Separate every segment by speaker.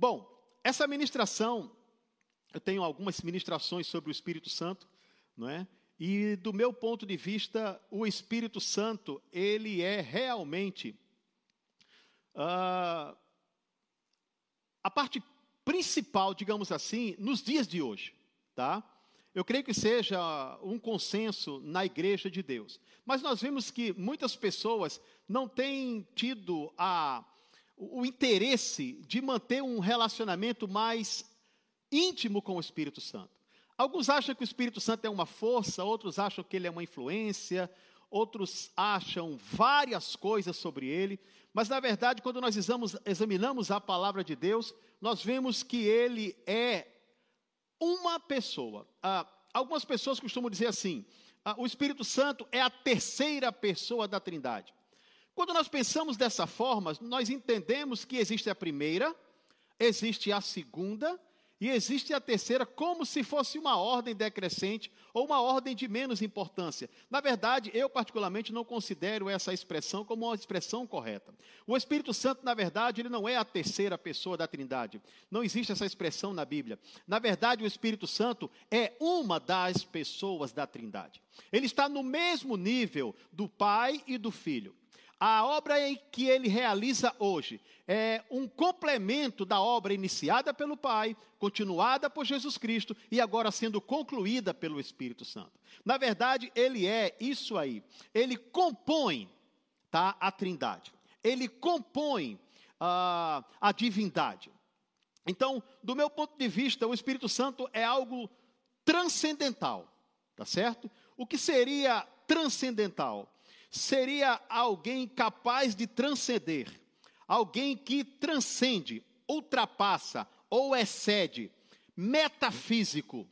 Speaker 1: Bom, essa ministração, eu tenho algumas ministrações sobre o Espírito Santo, não é? E do meu ponto de vista, o Espírito Santo, ele é realmente uh, a parte principal, digamos assim, nos dias de hoje, tá? Eu creio que seja um consenso na igreja de Deus. Mas nós vemos que muitas pessoas não têm tido a, o interesse de manter um relacionamento mais íntimo com o Espírito Santo. Alguns acham que o Espírito Santo é uma força, outros acham que ele é uma influência, outros acham várias coisas sobre ele, mas na verdade, quando nós examinamos a palavra de Deus, nós vemos que ele é uma pessoa. Ah, algumas pessoas costumam dizer assim: ah, o Espírito Santo é a terceira pessoa da Trindade. Quando nós pensamos dessa forma, nós entendemos que existe a primeira, existe a segunda e existe a terceira como se fosse uma ordem decrescente ou uma ordem de menos importância. Na verdade, eu particularmente não considero essa expressão como uma expressão correta. O Espírito Santo, na verdade, ele não é a terceira pessoa da Trindade. Não existe essa expressão na Bíblia. Na verdade, o Espírito Santo é uma das pessoas da Trindade. Ele está no mesmo nível do Pai e do Filho. A obra que ele realiza hoje é um complemento da obra iniciada pelo Pai, continuada por Jesus Cristo e agora sendo concluída pelo Espírito Santo. Na verdade, ele é isso aí. Ele compõe tá, a Trindade. Ele compõe uh, a divindade. Então, do meu ponto de vista, o Espírito Santo é algo transcendental, tá certo? O que seria transcendental? Seria alguém capaz de transcender, alguém que transcende, ultrapassa ou excede, metafísico,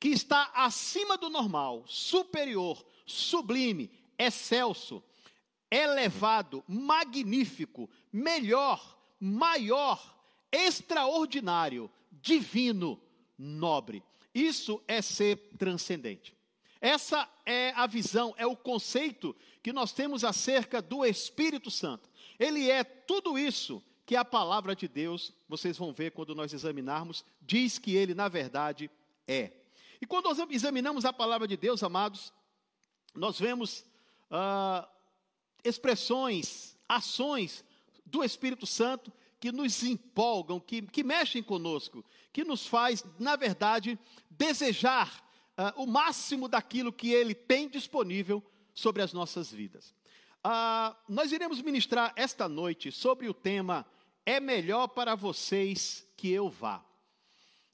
Speaker 1: que está acima do normal, superior, sublime, excelso, elevado, magnífico, melhor, maior, extraordinário, divino, nobre. Isso é ser transcendente. Essa é a visão, é o conceito que nós temos acerca do Espírito Santo. Ele é tudo isso que a palavra de Deus, vocês vão ver quando nós examinarmos, diz que ele, na verdade, é. E quando nós examinamos a palavra de Deus, amados, nós vemos ah, expressões, ações do Espírito Santo que nos empolgam, que, que mexem conosco, que nos faz, na verdade, desejar uh, o máximo daquilo que Ele tem disponível sobre as nossas vidas. Uh, nós iremos ministrar esta noite sobre o tema É melhor para vocês que eu vá.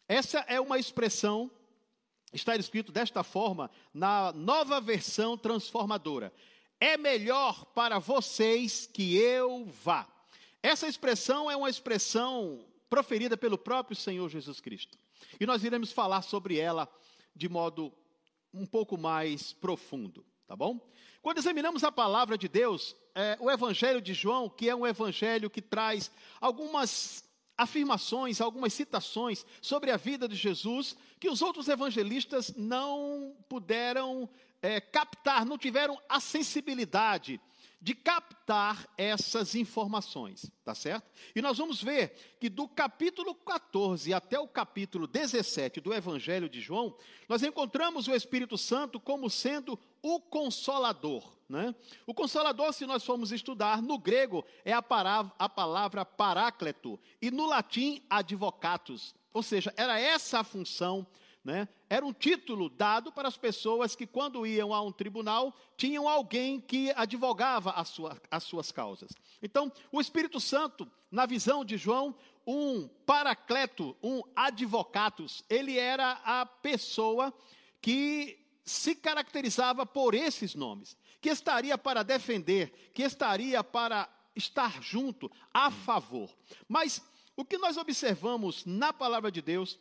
Speaker 1: Essa é uma expressão, está escrito desta forma na nova versão transformadora. É melhor para vocês que eu vá. Essa expressão é uma expressão proferida pelo próprio Senhor Jesus Cristo. E nós iremos falar sobre ela de modo um pouco mais profundo, tá bom? Quando examinamos a palavra de Deus, é, o Evangelho de João, que é um evangelho que traz algumas afirmações, algumas citações sobre a vida de Jesus, que os outros evangelistas não puderam é, captar, não tiveram a sensibilidade de captar essas informações, tá certo? E nós vamos ver que do capítulo 14 até o capítulo 17 do Evangelho de João, nós encontramos o Espírito Santo como sendo o consolador. Né? O consolador, se nós formos estudar, no grego é a, palavra, a palavra parácleto e no latim advocatus. Ou seja, era essa a função né? Era um título dado para as pessoas que, quando iam a um tribunal, tinham alguém que advogava sua, as suas causas. Então, o Espírito Santo, na visão de João, um paracleto, um advocatus, ele era a pessoa que se caracterizava por esses nomes, que estaria para defender, que estaria para estar junto, a favor. Mas o que nós observamos na palavra de Deus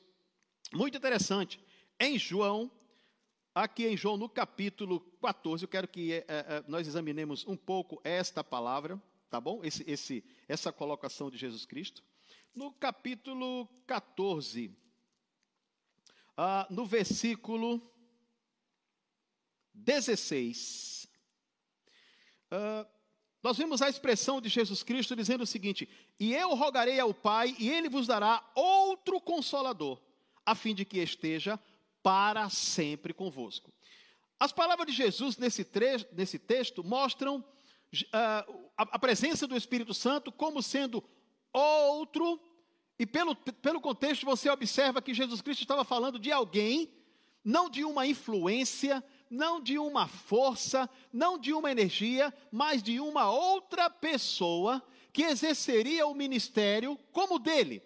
Speaker 1: muito interessante. Em João, aqui em João, no capítulo 14, eu quero que é, é, nós examinemos um pouco esta palavra, tá bom? Esse, esse, essa colocação de Jesus Cristo. No capítulo 14, ah, no versículo 16, ah, nós vimos a expressão de Jesus Cristo dizendo o seguinte: E eu rogarei ao Pai, e ele vos dará outro consolador, a fim de que esteja para sempre convosco. As palavras de Jesus nesse, nesse texto mostram uh, a, a presença do Espírito Santo como sendo outro, e pelo, pelo contexto você observa que Jesus Cristo estava falando de alguém, não de uma influência, não de uma força, não de uma energia, mas de uma outra pessoa que exerceria o ministério como dele,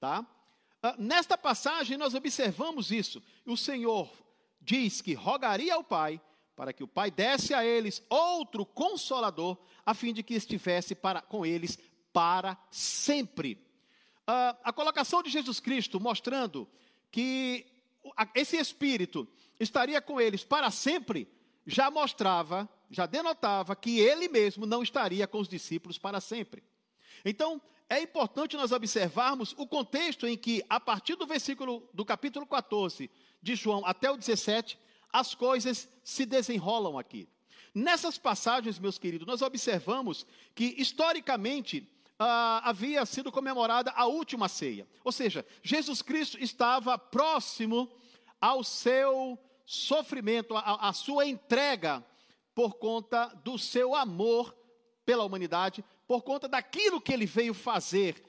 Speaker 1: tá? Ah, nesta passagem nós observamos isso. O Senhor diz que rogaria ao Pai para que o Pai desse a eles outro consolador, a fim de que estivesse para, com eles para sempre. Uh, a colocação de Jesus Cristo mostrando que esse Espírito estaria com eles para sempre, já mostrava, já denotava que ele mesmo não estaria com os discípulos para sempre. Então, é importante nós observarmos o contexto em que, a partir do versículo do capítulo 14 de João até o 17, as coisas se desenrolam aqui. Nessas passagens, meus queridos, nós observamos que, historicamente, ah, havia sido comemorada a última ceia. Ou seja, Jesus Cristo estava próximo ao seu sofrimento, à sua entrega, por conta do seu amor pela humanidade, por conta daquilo que ele veio fazer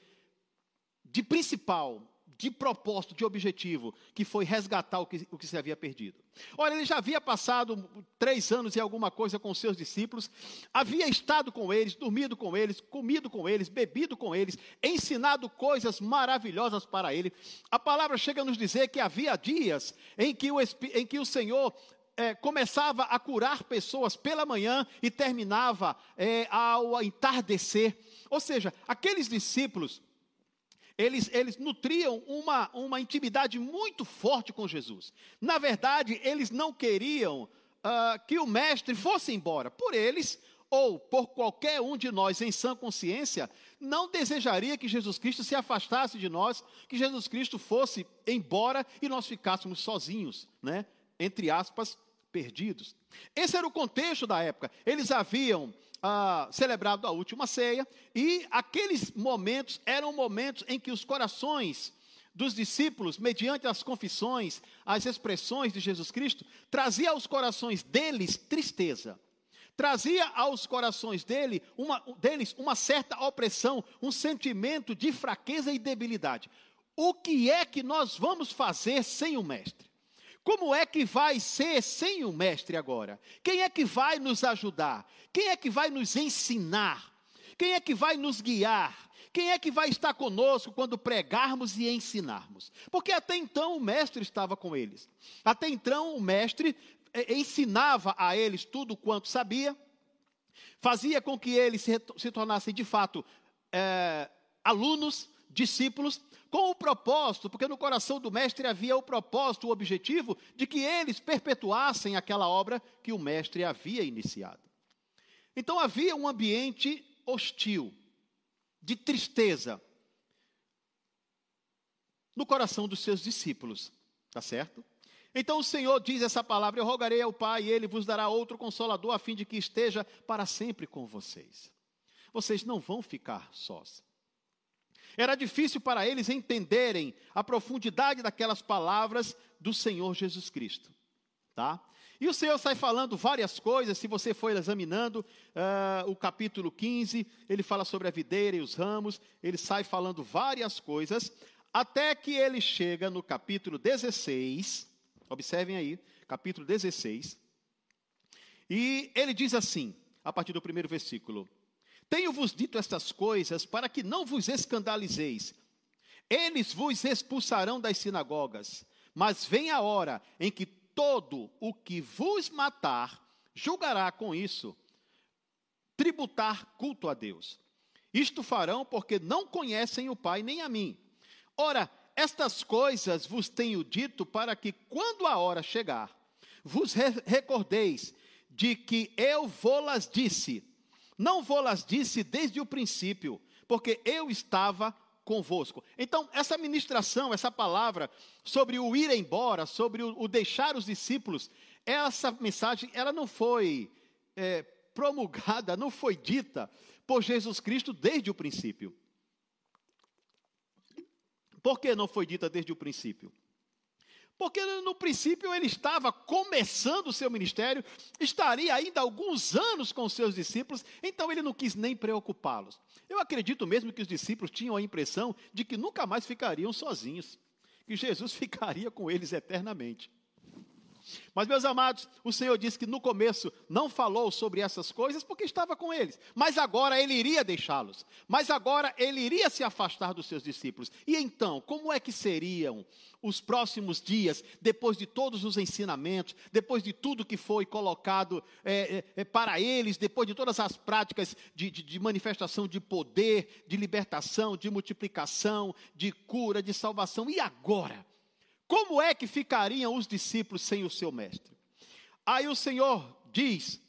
Speaker 1: de principal, de propósito, de objetivo, que foi resgatar o que, o que se havia perdido. Olha, ele já havia passado três anos e alguma coisa com seus discípulos, havia estado com eles, dormido com eles, comido com eles, bebido com eles, ensinado coisas maravilhosas para ele. A palavra chega a nos dizer que havia dias em que o, em que o Senhor é, começava a curar pessoas pela manhã e terminava é, ao entardecer. Ou seja, aqueles discípulos eles, eles nutriam uma, uma intimidade muito forte com Jesus. Na verdade, eles não queriam uh, que o mestre fosse embora. Por eles, ou por qualquer um de nós em sã consciência, não desejaria que Jesus Cristo se afastasse de nós, que Jesus Cristo fosse embora e nós ficássemos sozinhos, né? Entre aspas, perdidos. Esse era o contexto da época. Eles haviam ah, celebrado a última ceia, e aqueles momentos eram momentos em que os corações dos discípulos, mediante as confissões, as expressões de Jesus Cristo, trazia aos corações deles tristeza. Trazia aos corações dele uma, deles uma certa opressão, um sentimento de fraqueza e debilidade. O que é que nós vamos fazer sem o Mestre? Como é que vai ser sem o Mestre agora? Quem é que vai nos ajudar? Quem é que vai nos ensinar? Quem é que vai nos guiar? Quem é que vai estar conosco quando pregarmos e ensinarmos? Porque até então o Mestre estava com eles. Até então o Mestre eh, ensinava a eles tudo quanto sabia, fazia com que eles se, se tornassem de fato é, alunos, discípulos, com o propósito, porque no coração do mestre havia o propósito, o objetivo de que eles perpetuassem aquela obra que o mestre havia iniciado. Então havia um ambiente hostil, de tristeza, no coração dos seus discípulos, tá certo? Então o Senhor diz essa palavra: Eu rogarei ao Pai, e ele vos dará outro consolador, a fim de que esteja para sempre com vocês. Vocês não vão ficar sós. Era difícil para eles entenderem a profundidade daquelas palavras do Senhor Jesus Cristo. Tá? E o Senhor sai falando várias coisas, se você for examinando uh, o capítulo 15, ele fala sobre a videira e os ramos, ele sai falando várias coisas, até que ele chega no capítulo 16, observem aí, capítulo 16, e ele diz assim, a partir do primeiro versículo: tenho-vos dito estas coisas para que não vos escandalizeis. Eles vos expulsarão das sinagogas, mas vem a hora em que todo o que vos matar julgará com isso tributar culto a Deus. Isto farão porque não conhecem o Pai nem a mim. Ora, estas coisas vos tenho dito para que, quando a hora chegar, vos recordeis de que eu vou-las disse não vou-las disse desde o princípio, porque eu estava convosco. Então, essa ministração, essa palavra sobre o ir embora, sobre o, deixar os discípulos, essa mensagem, ela não foi é, promulgada, não foi dita por Jesus Cristo desde o princípio. Por que não foi dita desde o princípio? Porque no princípio ele estava começando o seu ministério, estaria ainda alguns anos com seus discípulos, então ele não quis nem preocupá-los. Eu acredito mesmo que os discípulos tinham a impressão de que nunca mais ficariam sozinhos, que Jesus ficaria com eles eternamente. Mas, meus amados, o Senhor disse que no começo não falou sobre essas coisas porque estava com eles. Mas agora ele iria deixá-los. Mas agora ele iria se afastar dos seus discípulos. E então, como é que seriam os próximos dias, depois de todos os ensinamentos, depois de tudo que foi colocado é, é, é para eles, depois de todas as práticas de, de, de manifestação de poder, de libertação, de multiplicação, de cura, de salvação? E agora? Como é que ficariam os discípulos sem o seu mestre? Aí o Senhor diz,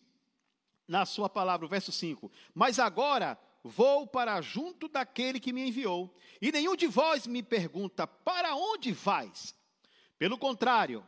Speaker 1: na sua palavra, o verso 5: Mas agora vou para junto daquele que me enviou, e nenhum de vós me pergunta: Para onde vais? Pelo contrário,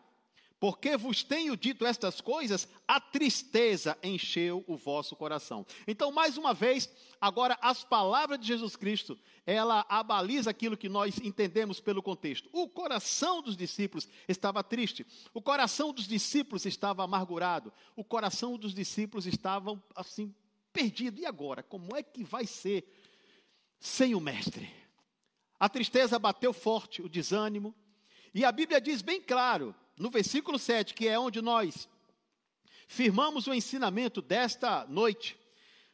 Speaker 1: porque vos tenho dito estas coisas, a tristeza encheu o vosso coração. Então, mais uma vez, agora as palavras de Jesus Cristo, ela abaliza aquilo que nós entendemos pelo contexto. O coração dos discípulos estava triste, o coração dos discípulos estava amargurado, o coração dos discípulos estava assim perdido. E agora, como é que vai ser sem o mestre? A tristeza bateu forte, o desânimo, e a Bíblia diz bem claro no versículo 7, que é onde nós firmamos o ensinamento desta noite,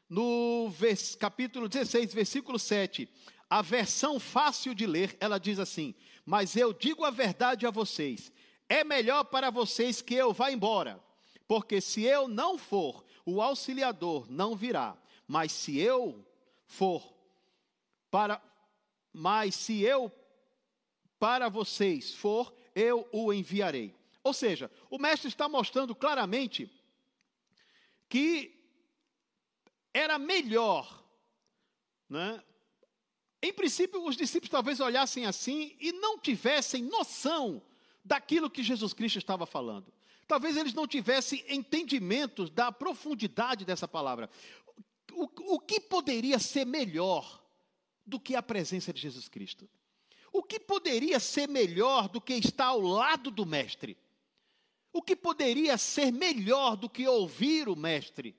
Speaker 1: no vers, capítulo 16, versículo 7, a versão fácil de ler, ela diz assim: Mas eu digo a verdade a vocês, é melhor para vocês que eu vá embora, porque se eu não for, o auxiliador não virá, mas se eu for para mas se eu para vocês for, eu o enviarei. Ou seja, o mestre está mostrando claramente que era melhor, né? Em princípio, os discípulos talvez olhassem assim e não tivessem noção daquilo que Jesus Cristo estava falando. Talvez eles não tivessem entendimento da profundidade dessa palavra. O, o que poderia ser melhor do que a presença de Jesus Cristo? O que poderia ser melhor do que estar ao lado do Mestre? O que poderia ser melhor do que ouvir o Mestre?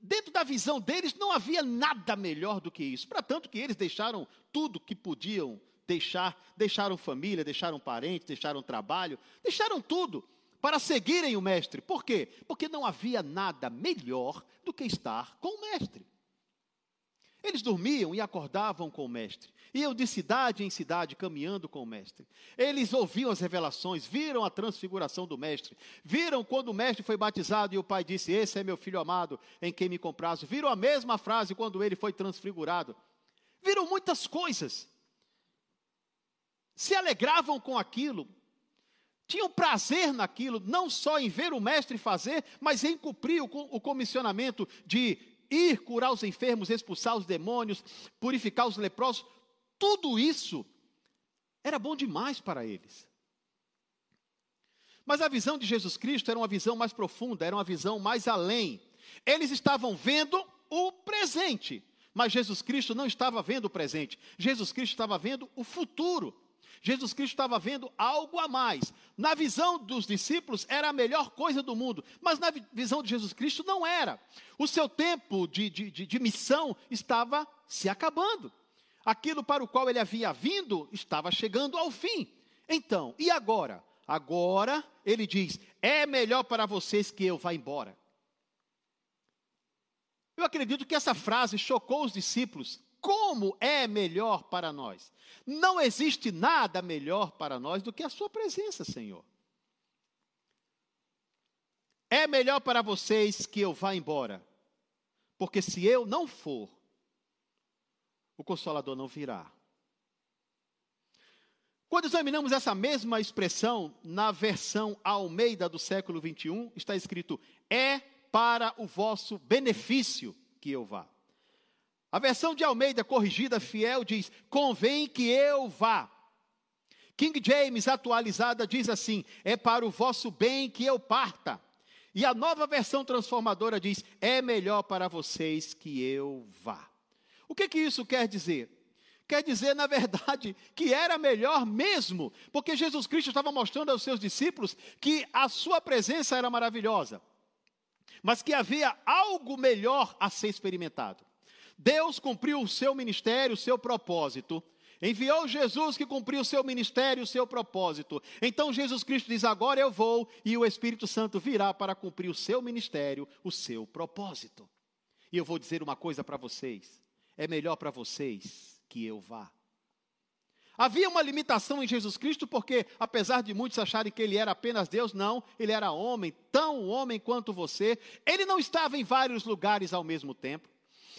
Speaker 1: Dentro da visão deles não havia nada melhor do que isso. Para tanto que eles deixaram tudo que podiam deixar, deixaram família, deixaram parentes, deixaram trabalho, deixaram tudo para seguirem o mestre. Por quê? Porque não havia nada melhor do que estar com o mestre. Eles dormiam e acordavam com o mestre. Iam de cidade em cidade caminhando com o mestre. Eles ouviam as revelações, viram a transfiguração do mestre. Viram quando o mestre foi batizado e o pai disse: Esse é meu filho amado, em quem me comprazo. Viram a mesma frase quando ele foi transfigurado. Viram muitas coisas. Se alegravam com aquilo. Tinham prazer naquilo, não só em ver o mestre fazer, mas em cumprir o, comissionamento de ir curar os enfermos, expulsar os demônios, purificar os leprosos, tudo isso era bom demais para eles. Mas a visão de Jesus Cristo era uma visão mais profunda, era uma visão mais além. Eles estavam vendo o presente, mas Jesus Cristo não estava vendo o presente. Jesus Cristo estava vendo o futuro. Jesus Cristo estava vendo algo a mais. Na visão dos discípulos, era a melhor coisa do mundo, mas na visão de Jesus Cristo, não era. O seu tempo de, de, de, de missão estava se acabando. Aquilo para o qual ele havia vindo estava chegando ao fim. Então, e agora? Agora, ele diz: é melhor para vocês que eu vá embora. Eu acredito que essa frase chocou os discípulos como é melhor para nós. Não existe nada melhor para nós do que a Sua presença, Senhor. É melhor para vocês que eu vá embora, porque se eu não for, o Consolador não virá. Quando examinamos essa mesma expressão na versão Almeida do século 21, está escrito: é para o vosso benefício que eu vá. A versão de Almeida corrigida fiel diz: convém que eu vá. King James atualizada diz assim: é para o vosso bem que eu parta. E a nova versão transformadora diz: é melhor para vocês que eu vá. O que, que isso quer dizer? Quer dizer, na verdade, que era melhor mesmo, porque Jesus Cristo estava mostrando aos seus discípulos que a sua presença era maravilhosa, mas que havia algo melhor a ser experimentado. Deus cumpriu o seu ministério, o seu propósito, Enviou Jesus que cumpriu o seu ministério, o seu propósito. Então Jesus Cristo diz: Agora eu vou, e o Espírito Santo virá para cumprir o seu ministério, o seu propósito. E eu vou dizer uma coisa para vocês: é melhor para vocês que eu vá. Havia uma limitação em Jesus Cristo, porque, apesar de muitos acharem que ele era apenas Deus, não, ele era homem, tão homem quanto você. Ele não estava em vários lugares ao mesmo tempo.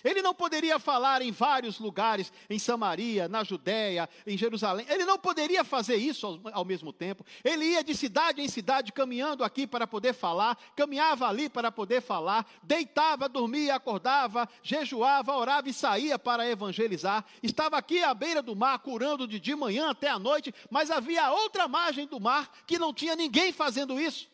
Speaker 1: Ele não poderia falar em vários lugares, em Samaria, na Judéia, em Jerusalém. Ele não poderia fazer isso ao, ao, mesmo tempo. Ele ia de cidade em cidade, caminhando aqui para poder falar, caminhava ali para poder falar, deitava, dormia, acordava, jejuava, orava e saía para evangelizar. Estava aqui à beira do mar, curando de, de manhã até a noite, mas havia outra margem do mar que não tinha ninguém fazendo isso.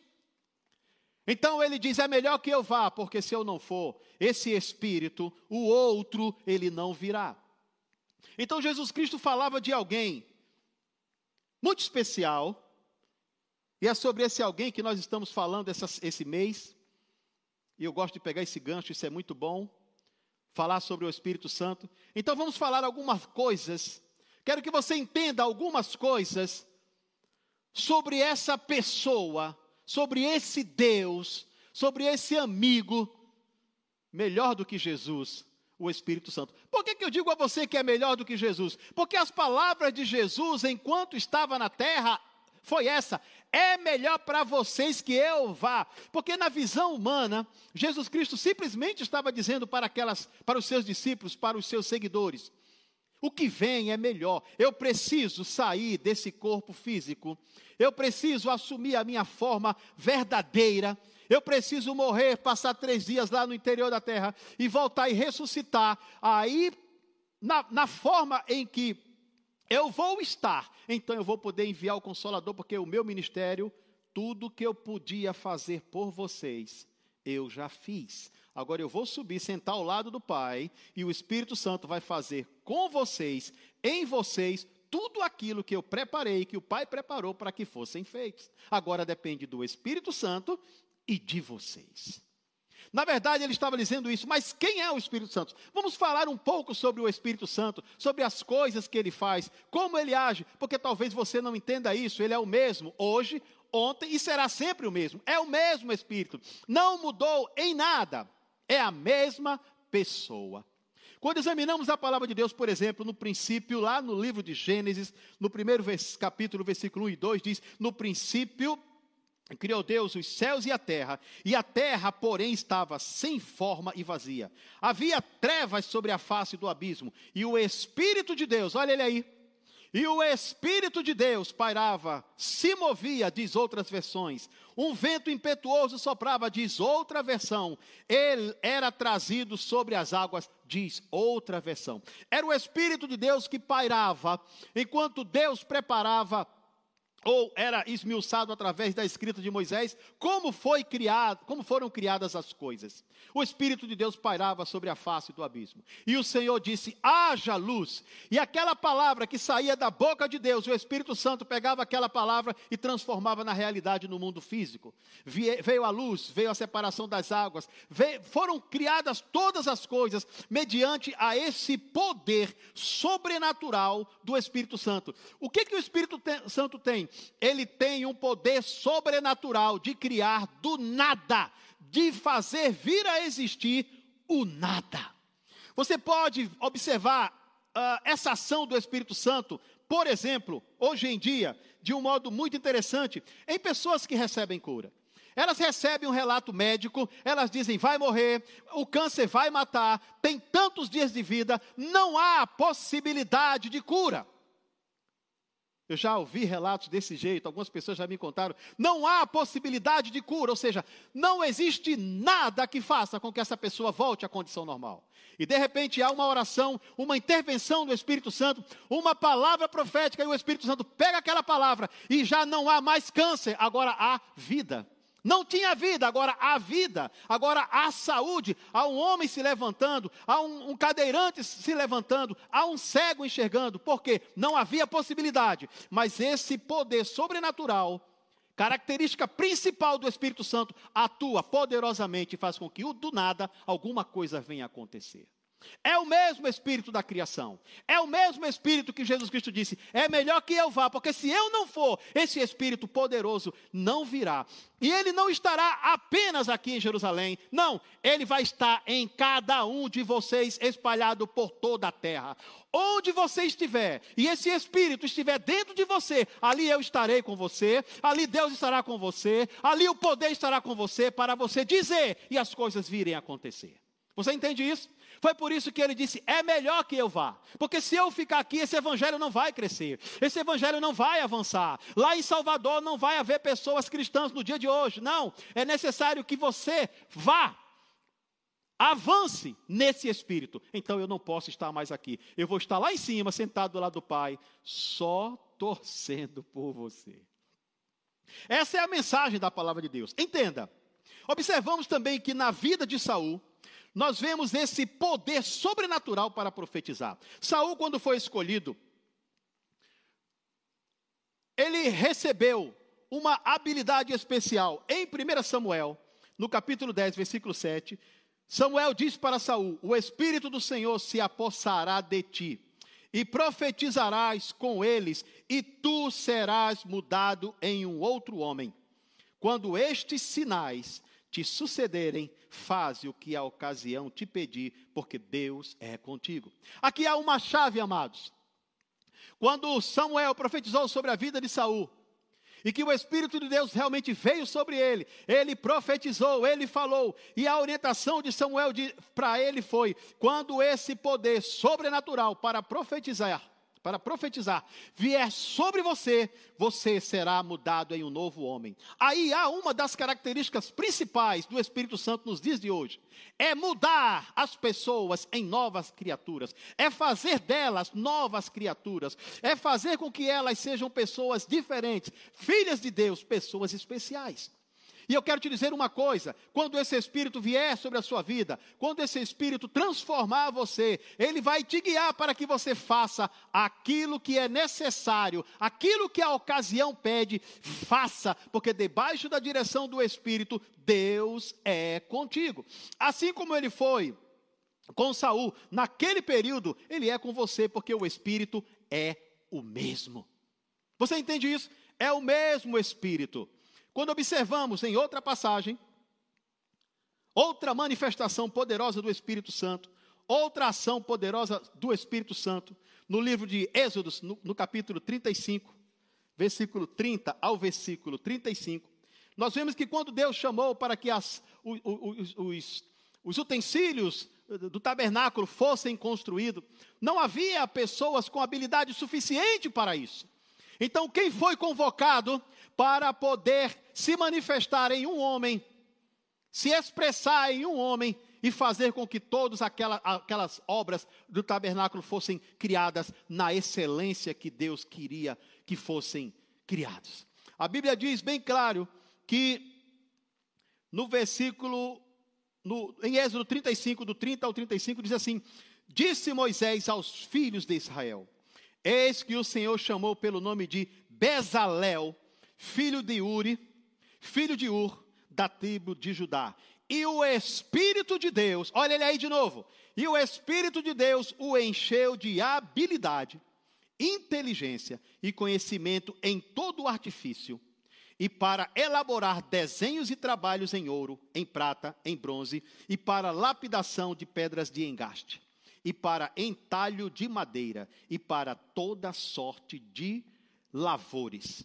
Speaker 1: Então ele diz: é melhor que eu vá, porque se eu não for, esse espírito, o outro, ele não virá. Então Jesus Cristo falava de alguém muito especial, e é sobre esse alguém que nós estamos falando essa, esse mês. E eu gosto de pegar esse gancho, isso é muito bom. Falar sobre o Espírito Santo. Então vamos falar algumas coisas. Quero que você entenda algumas coisas sobre essa pessoa sobre esse Deus, sobre esse amigo, melhor do que Jesus, o Espírito Santo. Por que, que eu digo a você que é melhor do que Jesus? Porque as palavras de Jesus, enquanto estava na terra, foi essa: é melhor para vocês que eu vá. Porque na visão humana, Jesus Cristo simplesmente estava dizendo para aquelas, para os seus discípulos, para os seus seguidores: o que vem é melhor. Eu preciso sair desse corpo físico. Eu preciso assumir a minha forma verdadeira. Eu preciso morrer, passar três dias lá no interior da terra e voltar e ressuscitar. Aí, na, na forma em que eu vou estar, então eu vou poder enviar o Consolador, porque o meu ministério, tudo que eu podia fazer por vocês, eu já fiz. Agora eu vou subir, sentar ao lado do Pai, e o Espírito Santo vai fazer com vocês, em vocês, tudo aquilo que eu preparei, que o Pai preparou para que fossem feitos. Agora depende do Espírito Santo e de vocês. Na verdade, ele estava dizendo isso, mas quem é o Espírito Santo? Vamos falar um pouco sobre o Espírito Santo, sobre as coisas que ele faz, como ele age, porque talvez você não entenda isso, ele é o mesmo hoje, ontem e será sempre o mesmo. É o mesmo Espírito. Não mudou em nada. É a mesma pessoa. Quando examinamos a palavra de Deus, por exemplo, no princípio, lá no livro de Gênesis, no primeiro capítulo, versículo 1 e 2, diz: No princípio criou Deus os céus e a terra, e a terra, porém, estava sem forma e vazia. Havia trevas sobre a face do abismo, e o Espírito de Deus, olha ele aí, e o Espírito de Deus pairava, se movia, diz outras versões. Um vento impetuoso soprava, diz outra versão. Ele era trazido sobre as águas, diz outra versão. Era o Espírito de Deus que pairava, enquanto Deus preparava ou era esmiuçado através da escrita de Moisés, como foi criado, como foram criadas as coisas. O espírito de Deus pairava sobre a face do abismo. E o Senhor disse: "Haja luz". E aquela palavra que saía da boca de Deus, o Espírito Santo pegava aquela palavra e transformava na realidade no mundo físico. Veio a luz, veio a separação das águas, veio, foram criadas todas as coisas mediante a esse poder sobrenatural do Espírito Santo. O que que o Espírito Santo tem? Ele tem um poder sobrenatural de criar do nada, de fazer vir a existir o nada. Você pode observar uh, essa ação do Espírito Santo, por exemplo, hoje em dia, de um modo muito interessante, em pessoas que recebem cura. Elas recebem um relato médico, elas dizem: vai morrer, o câncer vai matar, tem tantos dias de vida, não há possibilidade de cura. Eu já ouvi relatos desse jeito, algumas pessoas já me contaram. Não há possibilidade de cura, ou seja, não existe nada que faça com que essa pessoa volte à condição normal. E de repente há uma oração, uma intervenção do Espírito Santo, uma palavra profética, e o Espírito Santo pega aquela palavra e já não há mais câncer, agora há vida. Não tinha vida, agora há vida, agora há saúde, há um homem se levantando, há um, um, cadeirante se levantando, há um cego enxergando, porque não havia possibilidade, mas esse poder sobrenatural, característica principal do Espírito Santo, atua poderosamente e faz com que do nada alguma coisa venha acontecer. É o mesmo Espírito da criação. É o mesmo Espírito que Jesus Cristo disse: é melhor que eu vá, porque se eu não for, esse Espírito poderoso não virá. E ele não estará apenas aqui em Jerusalém, não, ele vai estar em cada um de vocês, espalhado por toda a terra. Onde você estiver, e esse Espírito estiver dentro de você, ali eu estarei com você, ali Deus estará com você, ali o poder estará com você, para você dizer e as coisas virem acontecer. Você entende isso? Foi por isso que ele disse: é melhor que eu vá, porque se eu ficar aqui, esse evangelho não vai crescer, esse evangelho não vai avançar. Lá em Salvador não vai haver pessoas cristãs no dia de hoje, não. É necessário que você vá, avance nesse espírito. Então eu não posso estar mais aqui, eu vou estar lá em cima, sentado do lado do Pai, só torcendo por você. Essa é a mensagem da palavra de Deus. Entenda. Observamos também que na vida de Saul, nós vemos esse poder sobrenatural para profetizar. Saul, quando foi escolhido, ele recebeu uma habilidade especial. Em 1 Samuel, no capítulo 10, versículo 7, Samuel diz para Saul: O Espírito do Senhor se apossará de ti, e profetizarás com eles, e tu serás mudado em um outro homem. Quando estes sinais te sucederem, faze o que a ocasião te pedir, porque Deus é contigo. Aqui há uma chave, amados. Quando Samuel profetizou sobre a vida de Saul, e que o Espírito de Deus realmente veio sobre ele, ele profetizou, ele falou, e a orientação de Samuel para ele foi: quando esse poder sobrenatural para profetizar para profetizar, vier sobre você, você será mudado em um novo homem. Aí há uma das características principais do Espírito Santo nos dias de hoje: é mudar as pessoas em novas criaturas, é fazer delas novas criaturas, é fazer com que elas sejam pessoas diferentes, filhas de Deus, pessoas especiais. E eu quero te dizer uma coisa: quando esse Espírito vier sobre a sua vida, quando esse Espírito transformar você, ele vai te guiar para que você faça aquilo que é necessário, aquilo que a ocasião pede, faça, porque debaixo da direção do Espírito, Deus é contigo. Assim como ele foi com Saul, naquele período, ele é com você, porque o Espírito é o mesmo. Você entende isso? É o mesmo Espírito. Quando observamos em outra passagem, outra manifestação poderosa do Espírito Santo, outra ação poderosa do Espírito Santo, no livro de Êxodos, no, no capítulo 35, versículo 30 ao versículo 35, nós vemos que quando Deus chamou para que as, os, os, os utensílios do tabernáculo fossem construídos, não havia pessoas com habilidade suficiente para isso. Então, quem foi convocado para poder se manifestar em um homem, se expressar em um homem e fazer com que todas aquelas, aquelas obras do tabernáculo fossem criadas na excelência que Deus queria que fossem criados. A Bíblia diz bem claro que no versículo, no, em Êxodo 35, do 30 ao 35, diz assim: Disse Moisés aos filhos de Israel: Eis que o Senhor chamou pelo nome de Bezalel, filho de Uri, filho de Ur, da tribo de Judá. E o Espírito de Deus, olha ele aí de novo. E o Espírito de Deus o encheu de habilidade, inteligência e conhecimento em todo o artifício, e para elaborar desenhos e trabalhos em ouro, em prata, em bronze, e para lapidação de pedras de engaste, e para entalho de madeira, e para toda sorte de lavores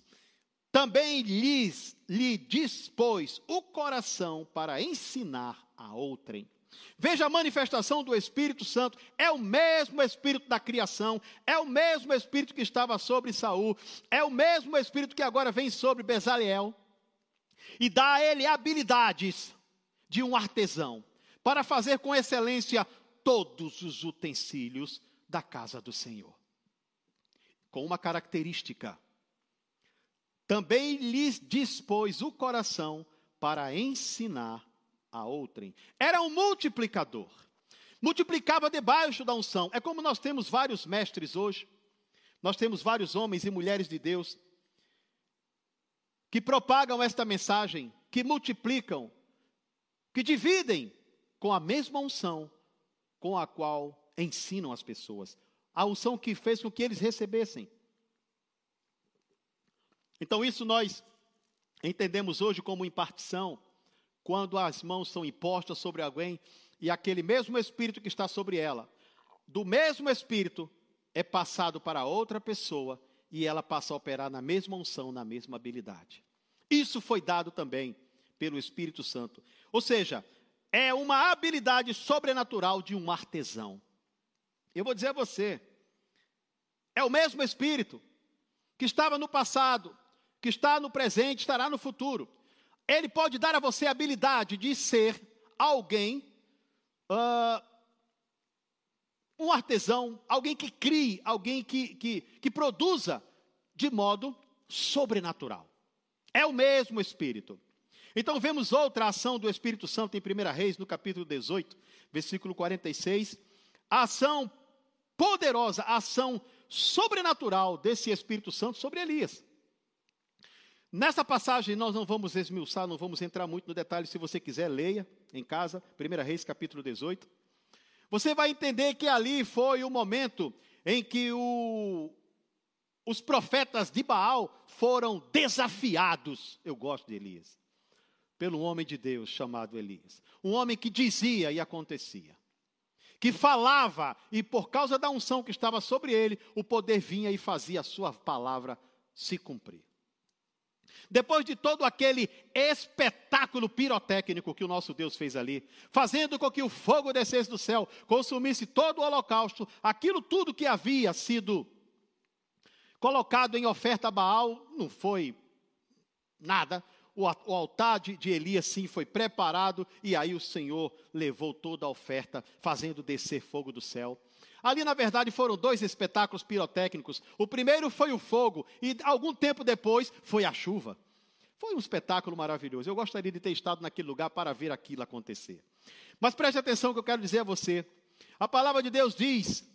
Speaker 1: também lhes, lhe dispôs o coração para ensinar a outrem. Veja a manifestação do Espírito Santo, é o mesmo Espírito da criação, é o mesmo Espírito que estava sobre Saul, é o mesmo Espírito que agora vem sobre Bezaleel, e dá a ele habilidades de um artesão, para fazer com excelência todos os utensílios da casa do Senhor. Com uma característica, também lhes dispôs o coração para ensinar a outrem. Era um multiplicador. Multiplicava debaixo da unção. É como nós temos vários mestres hoje. Nós temos vários homens e mulheres de Deus que propagam esta mensagem, que multiplicam, que dividem com a mesma unção com a qual ensinam as pessoas. A unção que fez com que eles recebessem. Então, isso nós entendemos hoje como impartição, quando as mãos são impostas sobre alguém e aquele mesmo espírito que está sobre ela, do mesmo espírito, é passado para outra pessoa e ela passa a operar na mesma unção, na mesma habilidade. Isso foi dado também pelo Espírito Santo. Ou seja, é uma habilidade sobrenatural de um artesão. Eu vou dizer a você, é o mesmo Espírito que estava no passado, que está no presente, estará no futuro. Ele pode dar a você a habilidade de ser alguém, uh, um artesão, alguém que crie, alguém que, que, que produza de modo sobrenatural. É o mesmo Espírito. Então vemos outra ação do Espírito Santo em 1 Reis, no capítulo 18, versículo 46. A ação poderosa, a ação sobrenatural desse Espírito Santo sobre Elias. Nessa passagem nós não vamos esmiuçar, não vamos entrar muito no detalhe, se você quiser, leia em casa, 1 Reis capítulo 18. Você vai entender que ali foi o momento em que o, os profetas de Baal foram desafiados. Eu gosto de Elias. Pelo homem de Deus chamado Elias. Um homem que dizia e acontecia. Que falava e por causa da unção que estava sobre ele, o poder vinha e fazia a sua palavra se cumprir. Depois de todo aquele espetáculo pirotécnico que o nosso Deus fez ali, fazendo com que o fogo descesse do céu, consumisse todo o holocausto, aquilo tudo que havia sido colocado em oferta a Baal, não foi nada. O, altar de, de Elias sim foi preparado, e aí o Senhor levou toda a oferta, fazendo descer fogo do céu. Ali, na verdade, foram dois espetáculos pirotécnicos. O primeiro foi o fogo, e algum tempo depois foi a chuva. Foi um espetáculo maravilhoso. Eu gostaria de ter estado naquele lugar para ver aquilo acontecer. Mas preste atenção que eu quero dizer a você. A palavra de Deus diz,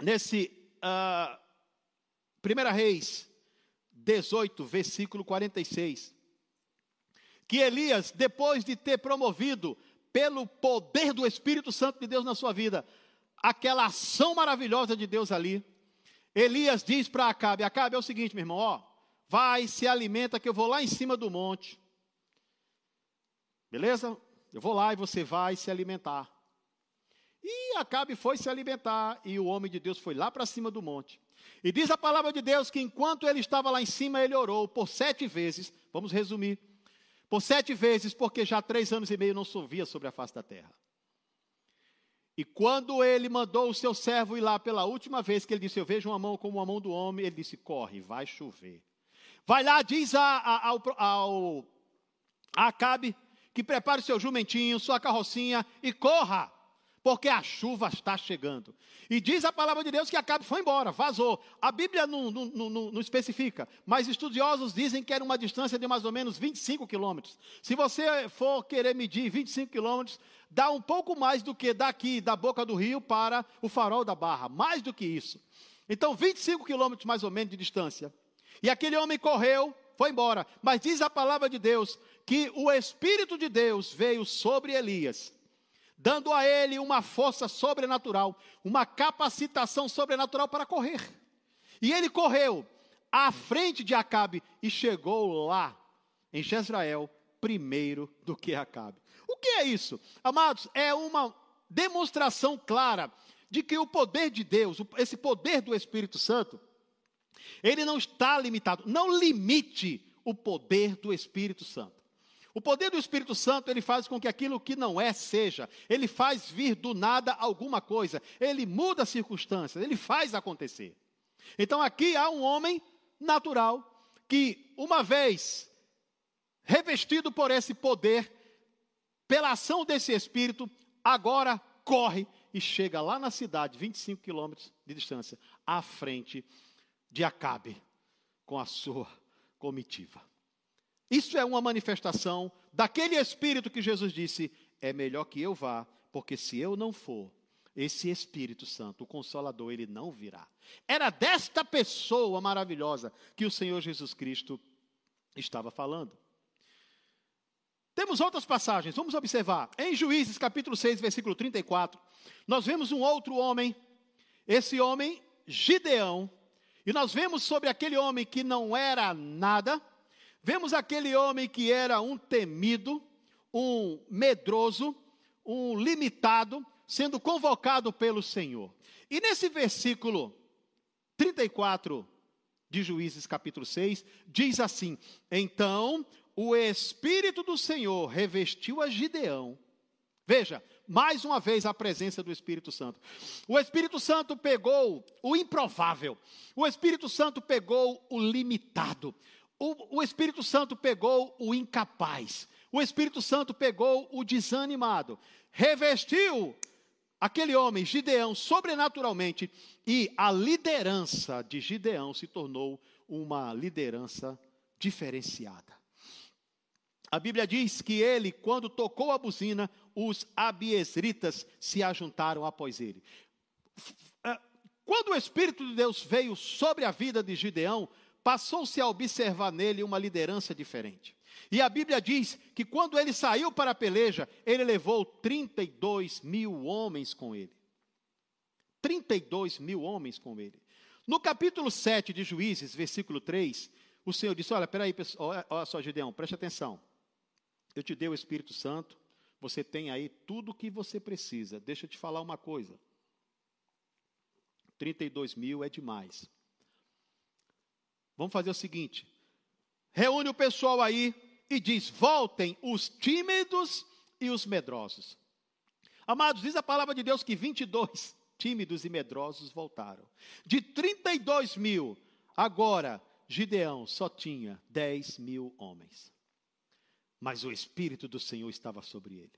Speaker 1: nesse uh, ah, 1 Reis 18, versículo 46, que Elias, depois de ter promovido pelo poder do Espírito Santo de Deus na sua vida, aquela ação maravilhosa de Deus ali, Elias diz para Acabe: Acabe é o seguinte, meu irmão, ó, vai, se alimenta, que eu vou lá em cima do monte. Beleza? Eu vou lá e você vai se alimentar. E Acabe foi se alimentar, e o homem de Deus foi lá para cima do monte. E diz a palavra de Deus que enquanto ele estava lá em cima, ele orou por sete vezes. Vamos resumir. Por sete vezes, porque já três anos e meio não chovia sobre a face da terra. E quando ele mandou o seu servo ir lá pela última vez, que ele disse: Eu vejo uma mão como a mão do homem, ele disse: Corre, vai chover. Vai lá, diz a, a, ao, ao a Acabe que prepare seu jumentinho, sua carrocinha e corra porque a chuva está chegando. E diz a palavra de Deus que Acabe foi embora, vazou. A Bíblia não, não, não, não, especifica, mas estudiosos dizem que era uma distância de mais ou menos 25 quilômetros. Se você for querer medir 25 quilômetros, dá um pouco mais do que daqui, da boca do rio, para o farol da barra, mais do que isso. Então, 25 quilômetros mais ou menos de distância. E aquele homem correu, foi embora. Mas diz a palavra de Deus que o Espírito de Deus veio sobre Elias dando a ele uma força sobrenatural, uma capacitação sobrenatural para correr. E ele correu à frente de Acabe e chegou lá, em Jezrael, primeiro do que Acabe. O que é isso? Amados, é uma demonstração clara de que o poder de Deus, esse poder do Espírito Santo, ele não está limitado. Não limite o poder do Espírito Santo. O poder do Espírito Santo, ele faz com que aquilo que não é seja. Ele faz vir do nada alguma coisa. Ele muda as circunstâncias, ele faz acontecer. Então aqui há um homem natural que, uma vez revestido por esse poder, pela ação desse Espírito, agora corre e chega lá na cidade, 25 quilômetros de distância, à frente de Acabe, com a sua comitiva. Isso é uma manifestação daquele Espírito que Jesus disse: é melhor que eu vá, porque se eu não for, esse Espírito Santo, o Consolador, ele não virá. Era desta pessoa maravilhosa que o Senhor Jesus Cristo estava falando. Temos outras passagens, vamos observar. Em Juízes, capítulo 6, versículo 34, nós vemos um outro homem, esse homem, Gideão, e nós vemos sobre aquele homem que não era nada, vemos aquele homem que era um temido, um medroso, um limitado, sendo convocado pelo Senhor. E nesse versículo 34 de Juízes, capítulo 6, diz assim: Então o Espírito do Senhor revestiu a Gideão. Veja, mais uma vez a presença do Espírito Santo. O Espírito Santo pegou o improvável, o Espírito Santo pegou o limitado, o, o Espírito Santo pegou o incapaz, o Espírito Santo pegou o desanimado, revestiu aquele homem, Gideão, sobrenaturalmente, e a liderança de Gideão se tornou uma liderança diferenciada. A Bíblia diz que ele, quando tocou a buzina, os abiesritas se ajuntaram após ele. É, quando o Espírito de Deus veio sobre a vida de Gideão, passou-se a observar nele uma liderança diferente. E a Bíblia diz que quando ele saiu para a peleja, ele levou 32 mil homens com ele. 32 mil homens com ele. No capítulo 7 de Juízes, versículo 3, o Senhor disse: Olha, peraí, olha, olha só, Gideão, preste atenção. Eu te dei o Espírito Santo, você tem aí tudo o que você precisa. Deixa eu te falar uma coisa. 32 mil é demais. Vamos fazer o seguinte: reúne o pessoal aí e diz: voltem os tímidos e os medrosos. Amados, diz a palavra de Deus que 22 tímidos e medrosos voltaram. De 32 mil, agora Gideão só tinha 10 mil homens mas o Espírito do Senhor estava sobre ele.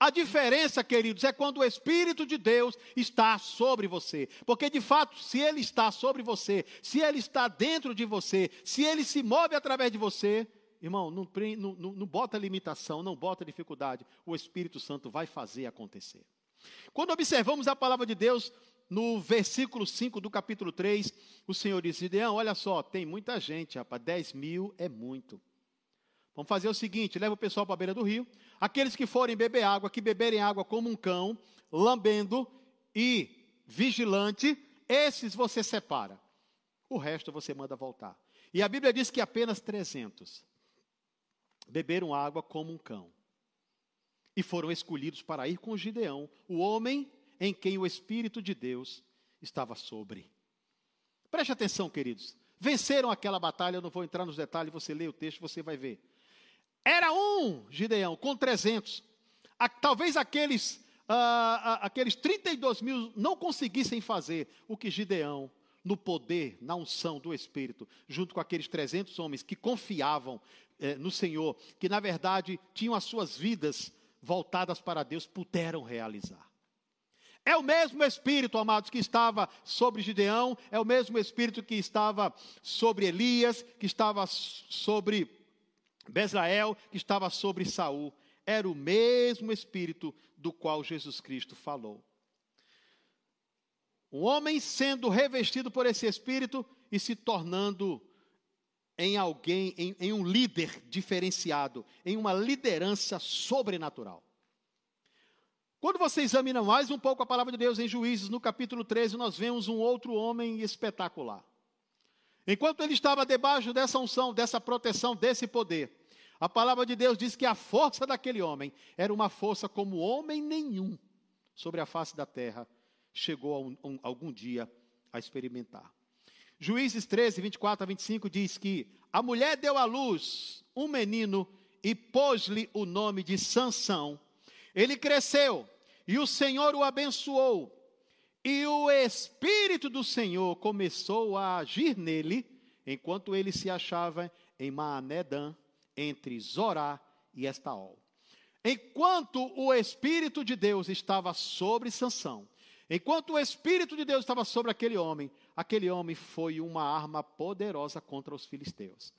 Speaker 1: A diferença, queridos, é quando o Espírito de Deus está sobre você. Porque, de fato, se ele está sobre você, se ele está dentro de você, se ele se move através de você, irmão, não, não, não bota limitação, não bota dificuldade. O Espírito Santo vai fazer acontecer. Quando observamos a palavra de Deus, no versículo 5 do capítulo 3, o Senhor Gideão, olha só, tem muita gente, rapaz, 10 mil é muito. Vamos fazer o seguinte: leva o pessoal para a beira do rio. Aqueles que forem beber água, que beberem água como um cão, lambendo e vigilante, esses você separa. O resto você manda voltar. E a Bíblia diz que apenas 300 beberam água como um cão. E foram escolhidos para ir com Gideão, o homem em quem o Espírito de Deus estava sobre. Preste atenção, queridos. Venceram aquela batalha, eu não vou entrar nos detalhes, você lê o texto, você vai ver. Era um Gideão com 300. talvez aqueles, ah, aqueles 32 mil não conseguissem fazer o que Gideão, no poder, na unção do Espírito, junto com aqueles 300 homens que confiavam eh, no Senhor, que na verdade tinham as suas vidas voltadas para Deus, puderam realizar. É o mesmo Espírito, amados, que estava sobre Gideão, é o mesmo Espírito que estava sobre Elias, que estava sobre Bezrael, que estava sobre Saul, era o mesmo espírito do qual Jesus Cristo falou. Um homem sendo revestido por esse espírito e se tornando em alguém, em, em um líder diferenciado, em uma liderança sobrenatural. Quando você examina mais um pouco a palavra de Deus em Juízes, no capítulo 13, nós vemos um outro homem espetacular. Enquanto ele estava debaixo dessa unção, dessa proteção, desse poder, a palavra de Deus diz que a força daquele homem era uma força como homem nenhum sobre a face da terra chegou um, um, algum dia a experimentar. Juízes 13, 24 a 25 diz que a mulher deu à luz um menino e pôs-lhe o nome de Sansão. Ele cresceu e o Senhor o abençoou. E o Espírito do Senhor começou a agir nele, enquanto ele se achava em Maanedã, entre Zorá e Estaol. Enquanto o Espírito de Deus estava sobre Sansão, enquanto o Espírito de Deus estava sobre aquele homem, aquele homem foi uma arma poderosa contra os filisteus.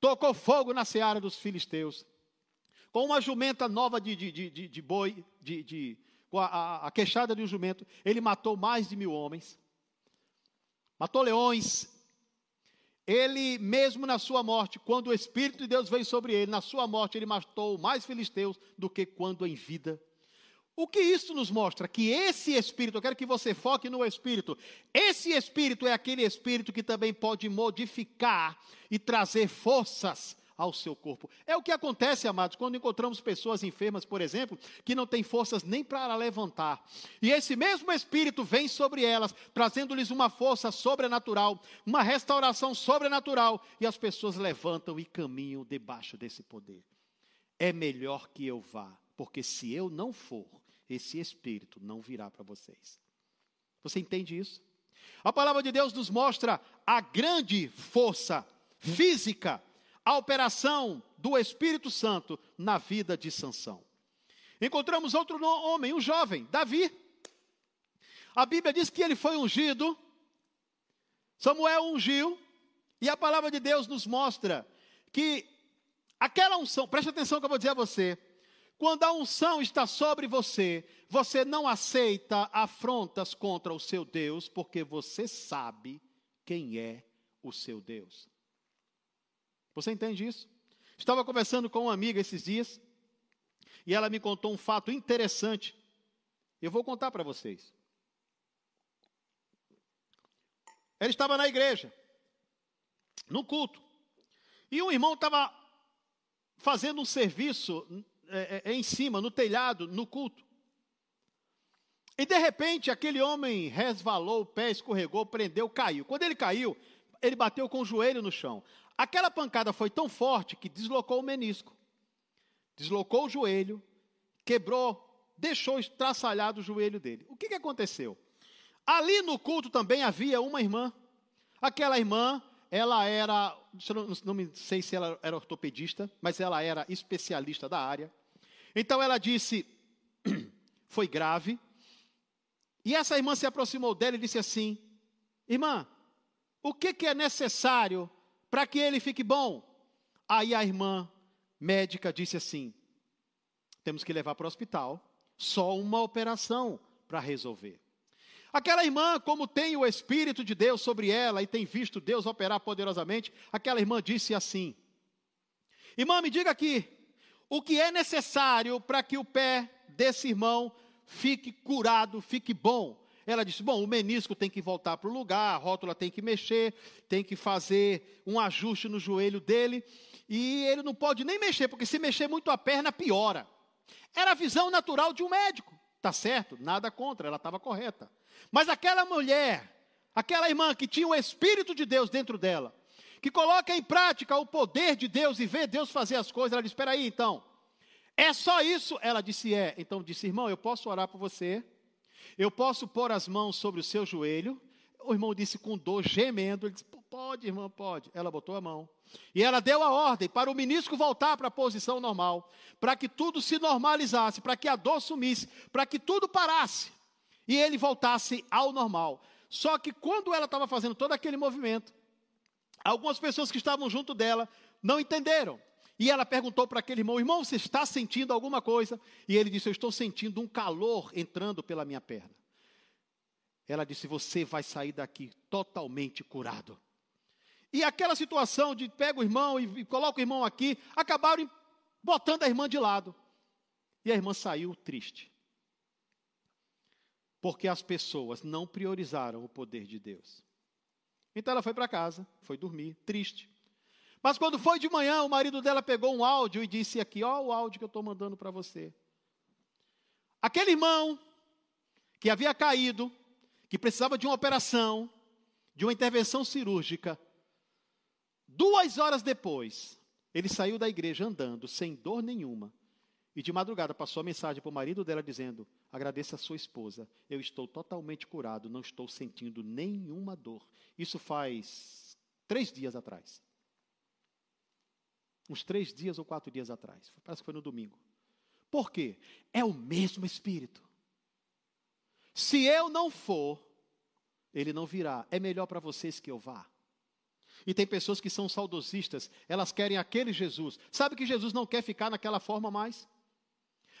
Speaker 1: tocou fogo na seara dos filisteus. Com uma jumenta nova de, de, de, de boi, de, com a, a, a queixada de um jumento, ele matou mais de mil homens. Matou leões, ele mesmo na sua morte, quando o Espírito de Deus veio sobre ele, na sua morte ele matou mais filisteus do que quando em vida. O que isso nos mostra? Que esse espírito, eu quero que você foque no espírito. Esse espírito é aquele espírito que também pode modificar e trazer forças ao seu corpo. É o que acontece, amados, quando encontramos pessoas enfermas, por exemplo, que não têm forças nem para levantar. E esse mesmo espírito vem sobre elas, trazendo-lhes uma força sobrenatural, uma restauração sobrenatural, e as pessoas levantam e caminham debaixo desse poder. É melhor que eu vá, porque se eu não for, esse espírito não virá para vocês. Você entende isso? A palavra de Deus nos mostra a grande força física, a operação do Espírito Santo na vida de Sansão. Encontramos outro homem, um jovem, Davi. A Bíblia diz que ele foi ungido, Samuel ungiu, e a palavra de Deus nos mostra que aquela unção, preste atenção que eu vou dizer a você, quando a unção está sobre você, você não aceita afrontas contra o seu Deus, porque você sabe quem é o seu Deus. Você entende isso? Estava conversando com uma amiga esses dias, e ela me contou um fato interessante. Eu vou contar para vocês. Ela estava na igreja, no culto, e um irmão estava fazendo um serviço é, é, é, em cima, no telhado, no culto. E de repente aquele homem resvalou, o pé escorregou, prendeu, caiu. Quando ele caiu, ele bateu com o joelho no chão. Aquela pancada foi tão forte que deslocou o menisco, deslocou o joelho, quebrou, deixou estraçalhado o joelho dele. O que, que aconteceu? Ali no culto também havia uma irmã. Aquela irmã, ela era, não, não sei se ela era ortopedista, mas ela era especialista da área. Então ela disse: foi grave. E essa irmã se aproximou dela e disse assim: Irmã, o que, que é necessário para que ele fique bom? Aí a irmã médica disse assim: temos que levar para o hospital, só uma operação para resolver. Aquela irmã, como tem o Espírito de Deus sobre ela e tem visto Deus operar poderosamente, aquela irmã disse assim: Irmã, me diga aqui, o que é necessário para que o pé desse irmão fique curado, fique bom. Ela disse: Bom, o menisco tem que voltar para o lugar, a rótula tem que mexer, tem que fazer um ajuste no joelho dele, e ele não pode nem mexer, porque se mexer muito a perna, piora. Era a visão natural de um médico, tá certo? Nada contra, ela estava correta. Mas aquela mulher, aquela irmã que tinha o Espírito de Deus dentro dela, que coloca em prática o poder de Deus e vê Deus fazer as coisas. Ela disse: Espera aí, então. É só isso? Ela disse: É. Então disse: Irmão, eu posso orar por você? Eu posso pôr as mãos sobre o seu joelho? O irmão disse com dor, gemendo. Ele disse: Pode, irmã, pode. Ela botou a mão. E ela deu a ordem para o menisco voltar para a posição normal, para que tudo se normalizasse, para que a dor sumisse, para que tudo parasse e ele voltasse ao normal. Só que quando ela estava fazendo todo aquele movimento, Algumas pessoas que estavam junto dela não entenderam. E ela perguntou para aquele irmão: Irmão, você está sentindo alguma coisa? E ele disse: Eu estou sentindo um calor entrando pela minha perna. Ela disse: Você vai sair daqui totalmente curado. E aquela situação de pega o irmão e, e coloca o irmão aqui, acabaram botando a irmã de lado. E a irmã saiu triste. Porque as pessoas não priorizaram o poder de Deus. Então ela foi para casa, foi dormir, triste. Mas quando foi de manhã, o marido dela pegou um áudio e disse aqui, ó o áudio que eu estou mandando para você. Aquele irmão que havia caído, que precisava de uma operação, de uma intervenção cirúrgica, duas horas depois, ele saiu da igreja andando, sem dor nenhuma, e de madrugada passou a mensagem para o marido dela dizendo: Agradeça a sua esposa, eu estou totalmente curado, não estou sentindo nenhuma dor. Isso faz três dias atrás. Uns três dias ou quatro dias atrás. Parece que foi no domingo. Por quê? É o mesmo Espírito. Se eu não for, ele não virá. É melhor para vocês que eu vá. E tem pessoas que são saudosistas, elas querem aquele Jesus. Sabe que Jesus não quer ficar naquela forma mais?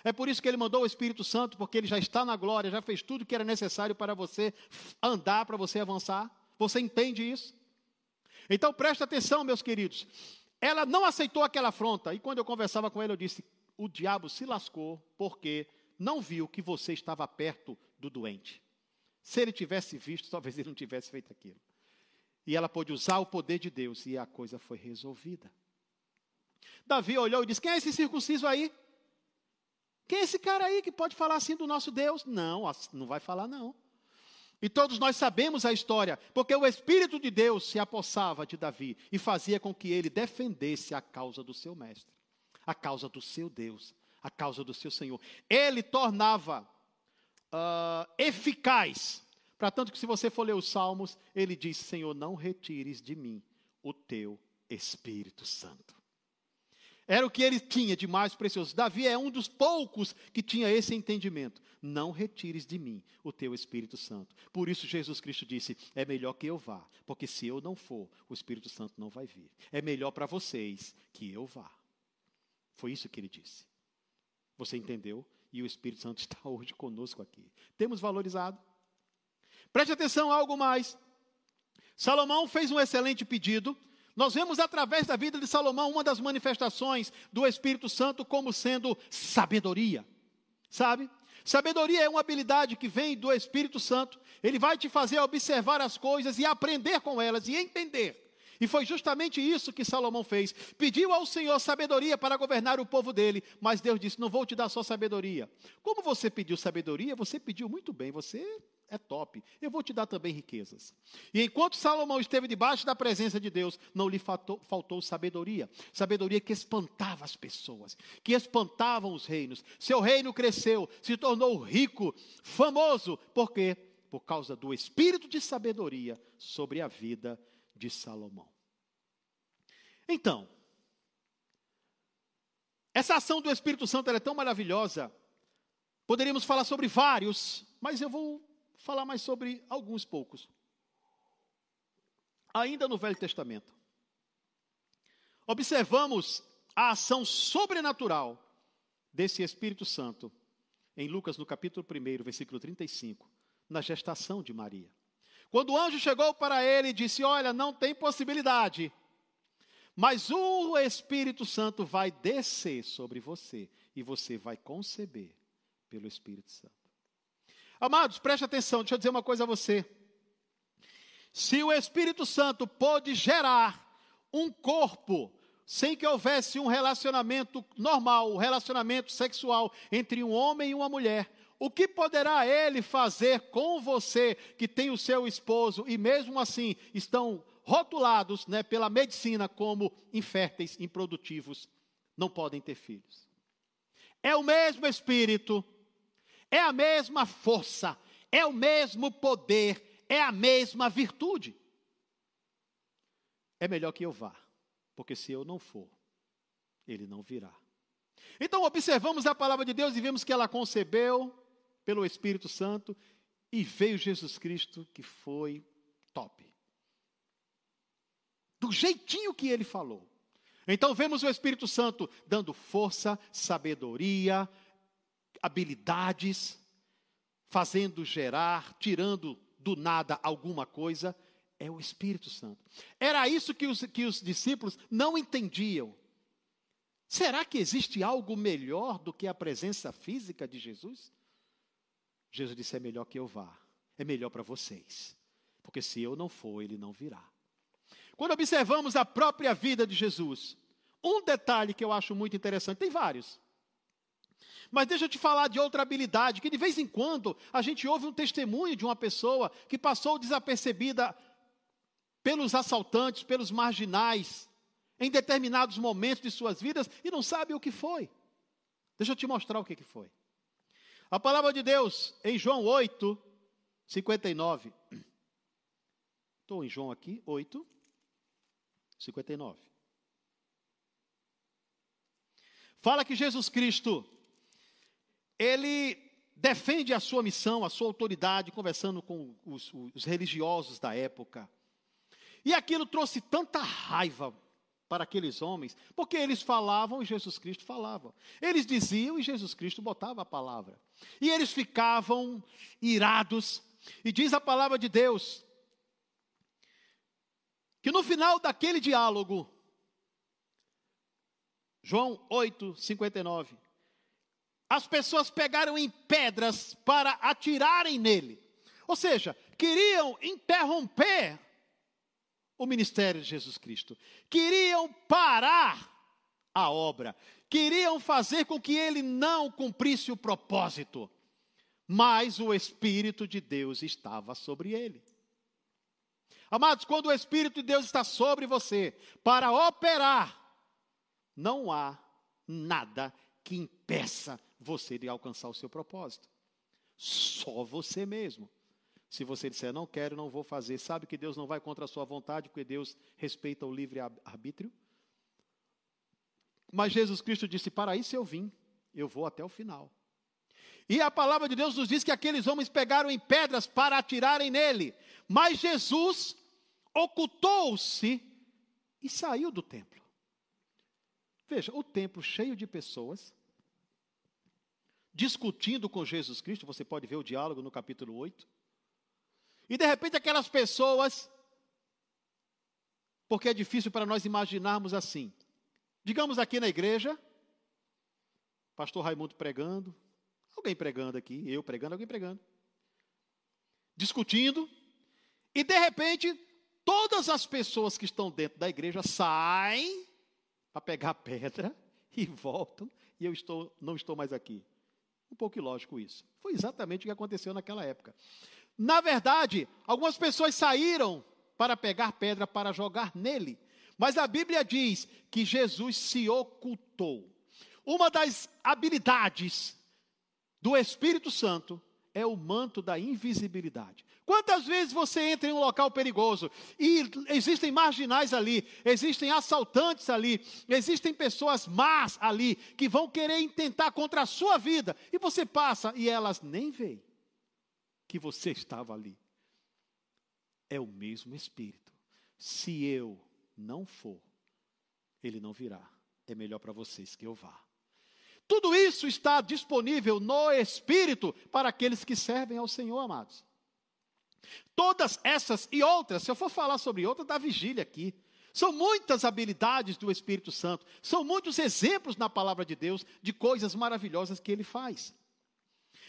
Speaker 1: É por isso que ele mandou o Espírito Santo, porque ele já está na glória, já fez tudo que era necessário para você andar, para você avançar. Você entende isso? Então preste atenção, meus queridos. Ela não aceitou aquela afronta, e quando eu conversava com ela, eu disse: o diabo se lascou, porque não viu que você estava perto do doente. Se ele tivesse visto, talvez ele não tivesse feito aquilo. E ela pôde usar o poder de Deus, e a coisa foi resolvida. Davi olhou e disse: Quem é esse circunciso aí? Quem é esse cara aí que pode falar assim do nosso Deus? Não, não vai falar não. E todos nós sabemos a história, porque o Espírito de Deus se apossava de Davi e fazia com que ele defendesse a causa do seu mestre, a causa do seu Deus, a causa do seu Senhor. Ele tornava uh, eficaz. Para tanto que, se você for ler os Salmos, ele diz: Senhor, não retires de mim o teu Espírito Santo. Era o que ele tinha de mais precioso. Davi é um dos poucos que tinha esse entendimento. Não retires de mim o teu Espírito Santo. Por isso Jesus Cristo disse: é melhor que eu vá, porque se eu não for, o Espírito Santo não vai vir. É melhor para vocês que eu vá. Foi isso que ele disse. Você entendeu? E o Espírito Santo está hoje conosco aqui. Temos valorizado? Preste atenção a algo mais. Salomão fez um excelente pedido nós vemos através da vida de Salomão uma das manifestações do Espírito Santo como sendo sabedoria. Sabe? Sabedoria é uma habilidade que vem do Espírito Santo. Ele vai te fazer observar as coisas e aprender com elas e entender. E foi justamente isso que Salomão fez. Pediu ao Senhor sabedoria para governar o povo dele, mas Deus disse: Não vou te dar só sabedoria. Como você pediu sabedoria, você pediu muito bem, você é top. Eu vou te dar também riquezas. E enquanto Salomão esteve debaixo da presença de Deus, não lhe faltou, faltou, sabedoria. Sabedoria que espantava as pessoas, que espantavam os reinos. Seu reino cresceu, se tornou rico, famoso. Por quê? Por causa do espírito de sabedoria sobre a vida de Salomão. Então, essa ação do Espírito Santo é tão maravilhosa. Poderíamos falar sobre vários, mas eu vou falar mais sobre alguns poucos. Ainda no Velho Testamento, observamos a ação sobrenatural desse Espírito Santo em Lucas, no capítulo 1, versículo 35, na gestação de Maria. Quando o anjo chegou para ele e disse: Olha, não tem possibilidade, mas o Espírito Santo vai descer sobre você e você vai conceber pelo Espírito Santo. Amados, preste atenção, deixa eu dizer uma coisa a você. Se o Espírito Santo pôde gerar um corpo sem que houvesse um relacionamento normal, um relacionamento sexual entre um homem e uma mulher, o que poderá ele fazer com você que tem o seu esposo e mesmo assim estão rotulados né, pela medicina como inférteis, improdutivos, não podem ter filhos? É o mesmo Espírito é a mesma força, é o mesmo poder, é a mesma virtude. É melhor que eu vá, porque se eu não for, ele não virá. Então observamos a palavra de Deus e vemos que ela concebeu pelo Espírito Santo e veio Jesus Cristo que foi top. Do jeitinho que ele falou. Então vemos o Espírito Santo dando força, sabedoria, habilidades, fazendo gerar, tirando do nada alguma coisa, é o Espírito Santo. Era isso que os, que os discípulos não entendiam. Será que existe algo melhor do que a presença física de Jesus? Jesus disse: é melhor que eu vá, é melhor para vocês, porque se eu não for, ele não virá. Quando observamos a própria vida de Jesus, um detalhe que eu acho muito interessante, tem vários. Mas deixa eu te falar de outra habilidade, que de vez em quando a gente ouve um testemunho de uma pessoa que passou desapercebida pelos assaltantes, pelos marginais, em determinados momentos de suas vidas e não sabe o que foi. Deixa eu te mostrar o que, foi. A palavra de Deus, em João 8, 59. Estou em João aqui, 8, 59. Fala que Jesus Cristo ele defende a sua missão, a sua autoridade, conversando com os, os religiosos da época. E aquilo trouxe tanta raiva para aqueles homens, porque eles falavam e Jesus Cristo falava. Eles diziam e Jesus Cristo botava a palavra. E eles ficavam irados. E diz a palavra de Deus que no final daquele diálogo, João 8, 59, as pessoas pegaram em pedras para atirarem nele. Ou seja, queriam interromper o ministério de Jesus Cristo. Queriam parar a obra. Queriam fazer com que ele não cumprisse o propósito. Mas o Espírito de Deus estava sobre ele. Amados, quando o Espírito de Deus está sobre você para operar, não há nada que impeça você de alcançar o seu propósito. Só você mesmo. Se você disser, não quero, não vou fazer, sabe que Deus não vai contra a sua vontade, porque Deus respeita o livre arbítrio? Mas Jesus Cristo disse: Para isso eu vim, eu vou até o final. E a palavra de Deus nos diz que aqueles homens pegaram em pedras para atirarem nele, mas Jesus ocultou-se e saiu do templo. Veja, o templo cheio de pessoas, discutindo com Jesus Cristo, você pode ver o diálogo no capítulo 8. E de repente aquelas pessoas, porque é difícil para nós imaginarmos assim. Digamos aqui na igreja, pastor Raimundo pregando, alguém pregando aqui, eu pregando, alguém pregando. Discutindo, e de repente todas as pessoas que estão dentro da igreja saem para pegar pedra e voltam, e eu estou, não estou mais aqui. Um pouco ilógico isso. Foi exatamente o que aconteceu naquela época. Na verdade, algumas pessoas saíram para pegar pedra para jogar nele. Mas a Bíblia diz que Jesus se ocultou. Uma das habilidades do Espírito Santo é o manto da invisibilidade. Quantas vezes você entra em um local perigoso e existem marginais ali, existem assaltantes ali, existem pessoas más ali que vão querer intentar contra a sua vida e você passa e elas nem veem que você estava ali. É o mesmo Espírito. Se eu não for, ele não virá. É melhor para vocês que eu vá. Tudo isso está disponível no Espírito para aqueles que servem ao Senhor, amados. Todas essas e outras, se eu for falar sobre outras, da vigília aqui. São muitas habilidades do Espírito Santo, são muitos exemplos na palavra de Deus de coisas maravilhosas que ele faz.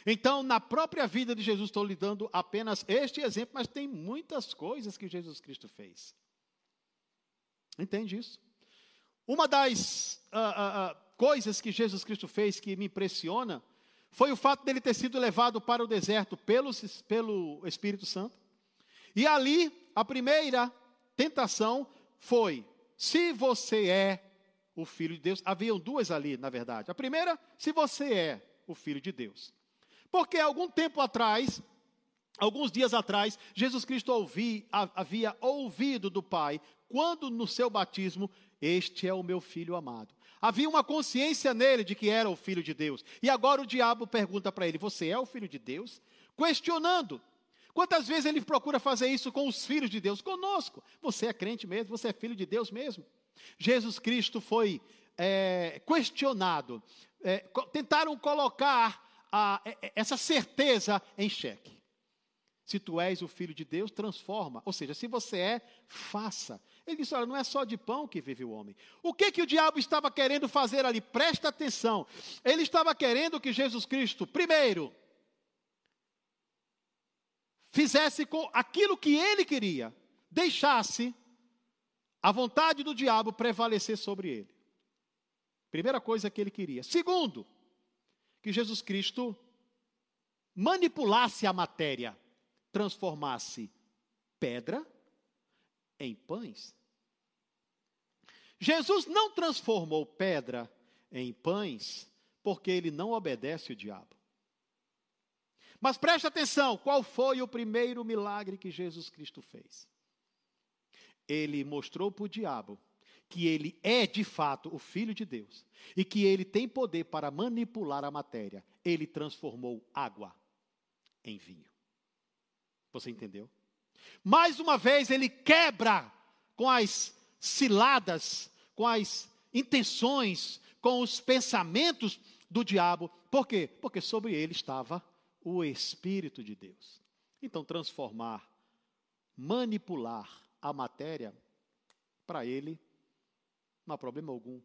Speaker 1: Então, na própria vida de Jesus, estou lhe dando apenas este exemplo, mas tem muitas coisas que Jesus Cristo fez. Entende isso? Uma das uh, uh, uh, coisas que Jesus Cristo fez que me impressiona foi o fato dele ter sido levado para o deserto pelo, pelo Espírito Santo. E ali, a primeira tentação foi: se você é o filho de Deus. Haviam duas ali, na verdade. A primeira, se você é o filho de Deus. Porque algum tempo atrás, alguns dias atrás, Jesus Cristo ouvi, havia ouvido do Pai, quando no seu batismo, este é o meu filho amado. Havia uma consciência nele de que era o filho de Deus. E agora o diabo pergunta para ele: Você é o filho de Deus? Questionando. Quantas vezes ele procura fazer isso com os filhos de Deus? Conosco. Você é crente mesmo? Você é filho de Deus mesmo? Jesus Cristo foi é, questionado. É, tentaram colocar a, essa certeza em xeque. Se tu és o filho de Deus, transforma. Ou seja, se você é, faça. Ele disse: Olha, não é só de pão que vive o homem. O que, que o diabo estava querendo fazer ali? Presta atenção. Ele estava querendo que Jesus Cristo, primeiro, fizesse com aquilo que ele queria, deixasse a vontade do diabo prevalecer sobre ele. Primeira coisa que ele queria. Segundo, que Jesus Cristo manipulasse a matéria, transformasse pedra em pães. Jesus não transformou pedra em pães porque ele não obedece o diabo. Mas preste atenção, qual foi o primeiro milagre que Jesus Cristo fez? Ele mostrou para o diabo que ele é de fato o Filho de Deus e que ele tem poder para manipular a matéria, ele transformou água em vinho. Você entendeu? Mais uma vez ele quebra com as ciladas, com as intenções, com os pensamentos do diabo. Por quê? Porque sobre ele estava o Espírito de Deus. Então, transformar, manipular a matéria, para ele, não há problema algum.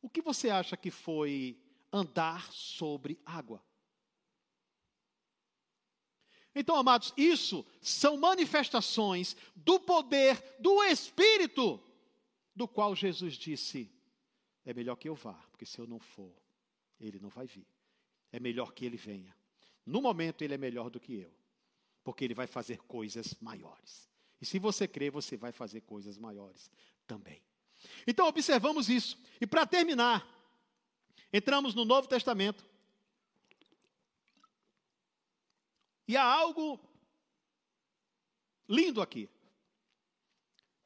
Speaker 1: O que você acha que foi andar sobre água? Então, amados, isso são manifestações do poder do Espírito, do qual Jesus disse: é melhor que eu vá, porque se eu não for, ele não vai vir. É melhor que ele venha. No momento, ele é melhor do que eu, porque ele vai fazer coisas maiores. E se você crer, você vai fazer coisas maiores também. Então, observamos isso. E para terminar, entramos no Novo Testamento. E há algo lindo aqui.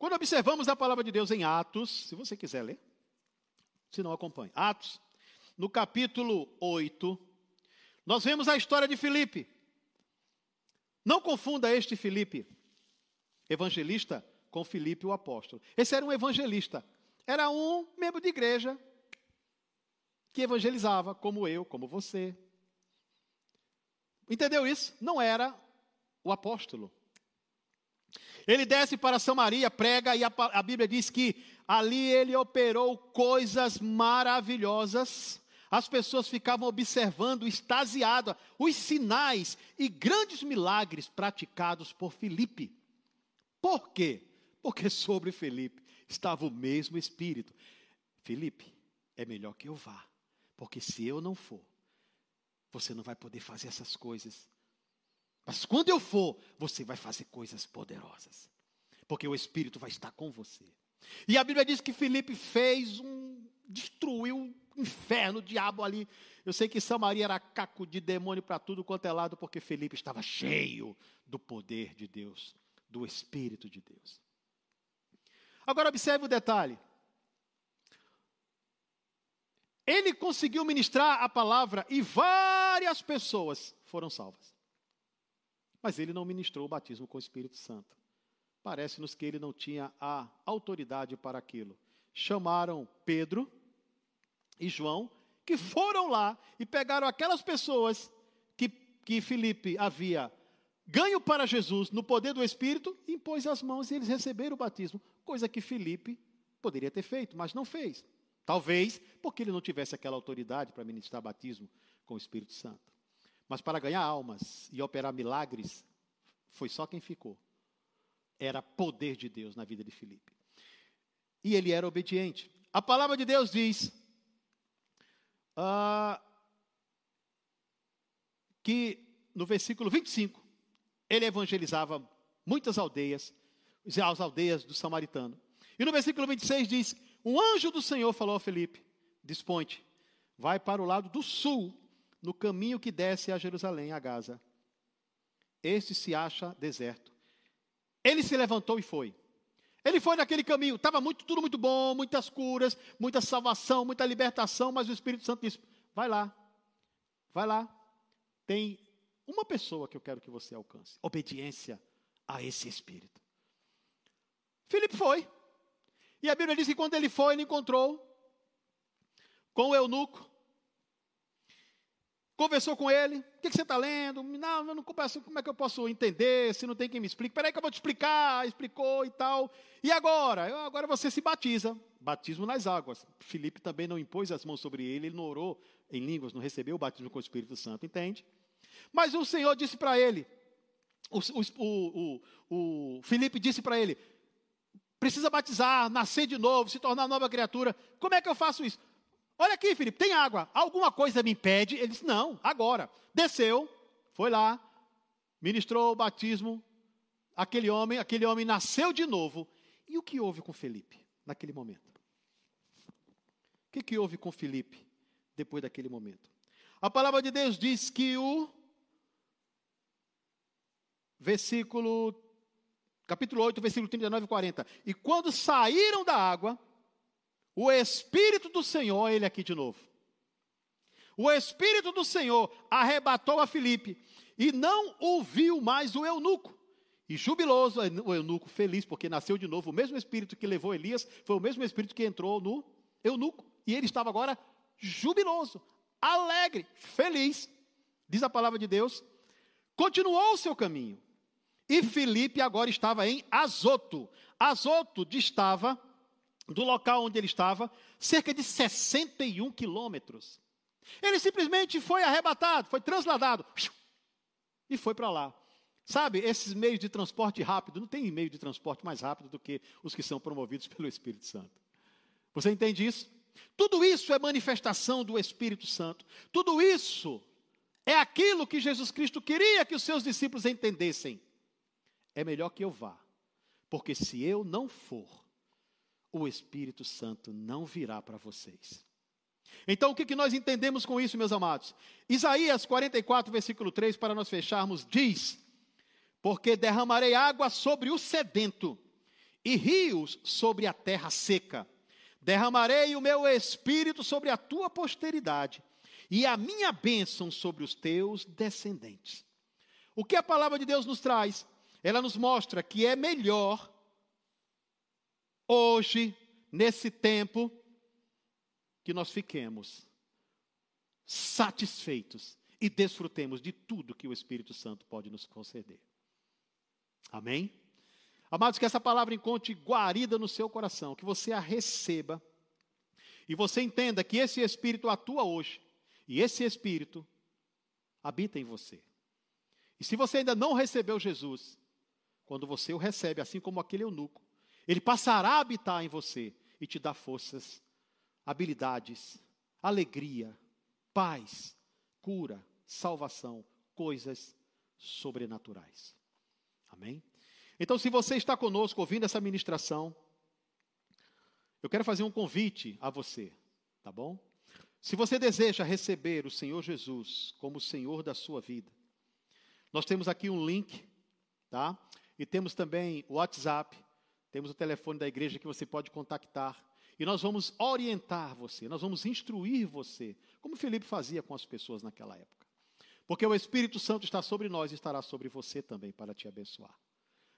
Speaker 1: Quando observamos a palavra de Deus em Atos, se você quiser ler, se não acompanhe. Atos, no capítulo 8, nós vemos a história de Filipe. Não confunda este Filipe, evangelista, com Filipe o apóstolo. Esse era um evangelista. Era um membro de igreja que evangelizava, como eu, como você, Entendeu isso? Não era o apóstolo. Ele desce para Samaria, prega, e a, a, Bíblia diz que ali ele operou coisas maravilhosas. As pessoas ficavam observando, extasiadas, os sinais e grandes milagres praticados por Filipe. Por quê? Porque sobre Filipe estava o mesmo Espírito. Filipe, é melhor que eu vá, porque se eu não for, você não vai poder fazer essas coisas. Mas quando eu for, você vai fazer coisas poderosas. Porque o Espírito vai estar com você. E a Bíblia diz que Felipe fez um. destruiu o inferno, o diabo ali. Eu sei que Samaria era caco de demônio para tudo quanto é lado, porque Felipe estava cheio do poder de Deus, do Espírito de Deus. Agora observe o detalhe. Ele conseguiu ministrar a palavra e várias pessoas foram salvas. Mas ele não ministrou o batismo com o Espírito Santo. Parece-nos que ele não tinha a autoridade para aquilo. Chamaram Pedro e João, que foram lá e pegaram aquelas pessoas que, que Felipe havia ganho para Jesus no poder do Espírito, impôs as mãos e eles receberam o batismo, coisa que Felipe poderia ter feito, mas não fez. Talvez porque ele não tivesse aquela autoridade para ministrar batismo com o Espírito Santo. Mas para ganhar almas e operar milagres, foi só quem ficou. Era poder de Deus na vida de Filipe. E ele era obediente. A palavra de Deus diz uh, que no versículo 25, ele evangelizava muitas aldeias, as aldeias do samaritano. E no versículo 26 diz um anjo do Senhor falou a Felipe: Desponte, vai para o lado do sul, no caminho que desce a Jerusalém, a Gaza. Este se acha deserto. Ele se levantou e foi. Ele foi naquele caminho, estava muito, tudo muito bom, muitas curas, muita salvação, muita libertação, mas o Espírito Santo disse: vai lá, vai lá. Tem uma pessoa que eu quero que você alcance: obediência a esse Espírito. Filipe foi. E a Bíblia diz que quando ele foi, ele encontrou com o eunuco, conversou com ele, o que, você está lendo? Não, eu não converso, como é que eu posso entender, se não tem quem me explique? Espera aí que eu vou te explicar, explicou e tal. E agora? Agora você se batiza, batismo nas águas. Filipe também não impôs as mãos sobre ele, ele não orou em línguas, não recebeu o batismo com o Espírito Santo, entende? Mas o Senhor disse para ele, o, o, o, o Filipe disse para ele, precisa batizar, nascer de novo, se tornar nova criatura. Como é que eu faço isso? Olha aqui, Felipe, tem água. Alguma coisa me impede? Ele disse: Não, agora. Desceu, foi lá, ministrou o batismo. Aquele homem, aquele homem nasceu de novo. E o que houve com Felipe naquele momento? O que, que houve com Felipe depois daquele momento? A palavra de Deus diz que o versículo capítulo 8, versículo 39 e 40. E quando saíram da água, o Espírito do Senhor, ele aqui de novo. O Espírito do Senhor arrebatou a Filipe e não ouviu mais o eunuco. E jubiloso o eunuco, feliz, porque nasceu de novo. O mesmo espírito que levou Elias foi o mesmo espírito que entrou no eunuco. E ele estava agora jubiloso, alegre, feliz. Diz a palavra de Deus. Continuou o seu caminho. E Felipe agora estava em Azoto. Azoto distava do local onde ele estava cerca de 61 quilômetros. Ele simplesmente foi arrebatado, foi transladado e foi para lá. Sabe, esses meios de transporte rápido, não tem meio de transporte mais rápido do que os que são promovidos pelo Espírito Santo. Você entende isso? Tudo isso é manifestação do Espírito Santo. Tudo isso é aquilo que Jesus Cristo queria que os seus discípulos entendessem. É melhor que eu vá, porque se eu não for, o Espírito Santo não virá para vocês. Então, o que, que nós entendemos com isso, meus amados? Isaías 44, versículo 3, para nós fecharmos, diz: Porque derramarei água sobre o sedento e rios sobre a terra seca. Derramarei o meu espírito sobre a tua posteridade e a minha bênção sobre os teus descendentes. O que a palavra de Deus nos traz? Ela nos mostra que é melhor hoje, nesse tempo, que nós fiquemos satisfeitos e desfrutemos de tudo que o Espírito Santo pode nos conceder. Amém? Amados, que essa palavra encontre guarida no seu coração, que você a receba e você entenda que esse Espírito atua hoje e esse Espírito habita em você. E se você ainda não recebeu Jesus, quando você o recebe, assim como aquele eunuco, ele passará a habitar em você e te dar forças habilidades, alegria, paz, cura, salvação, coisas sobrenaturais. Amém? Então, se você está conosco ouvindo essa ministração, eu quero fazer um convite a você, tá bom? Se você deseja receber o Senhor Jesus como o Senhor da sua vida, nós temos aqui um link, tá? E temos também o WhatsApp, temos o telefone da igreja que você pode contactar e nós vamos orientar você, nós vamos instruir você, como Felipe fazia com as pessoas naquela época. Porque o Espírito Santo está sobre nós e estará sobre você também para te abençoar.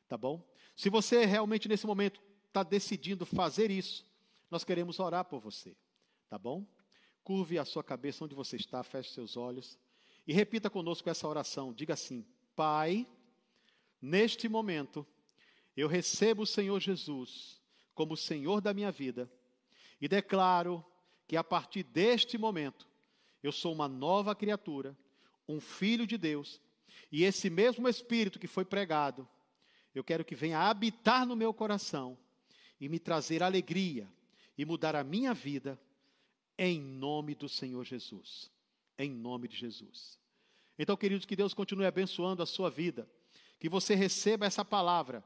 Speaker 1: Tá bom? Se você realmente nesse momento está decidindo fazer isso, nós queremos orar por você. Tá bom? Curve a sua cabeça onde você está, feche seus olhos e repita conosco essa oração. Diga assim: Pai, neste momento, eu recebo o Senhor Jesus como Senhor da minha vida e declaro que a partir deste momento eu sou uma nova criatura, um filho de Deus, e esse mesmo Espírito que foi pregado, eu quero que venha habitar no meu coração e me trazer alegria e mudar a minha vida, em nome do Senhor Jesus. Em nome de Jesus. Então, queridos, que Deus continue abençoando a sua vida, que você receba essa palavra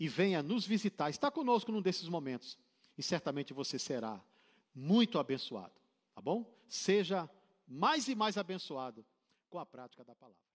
Speaker 1: e venha nos visitar. Está conosco num desses momentos e certamente você será muito abençoado, tá bom? Seja mais e mais abençoado com a prática da palavra.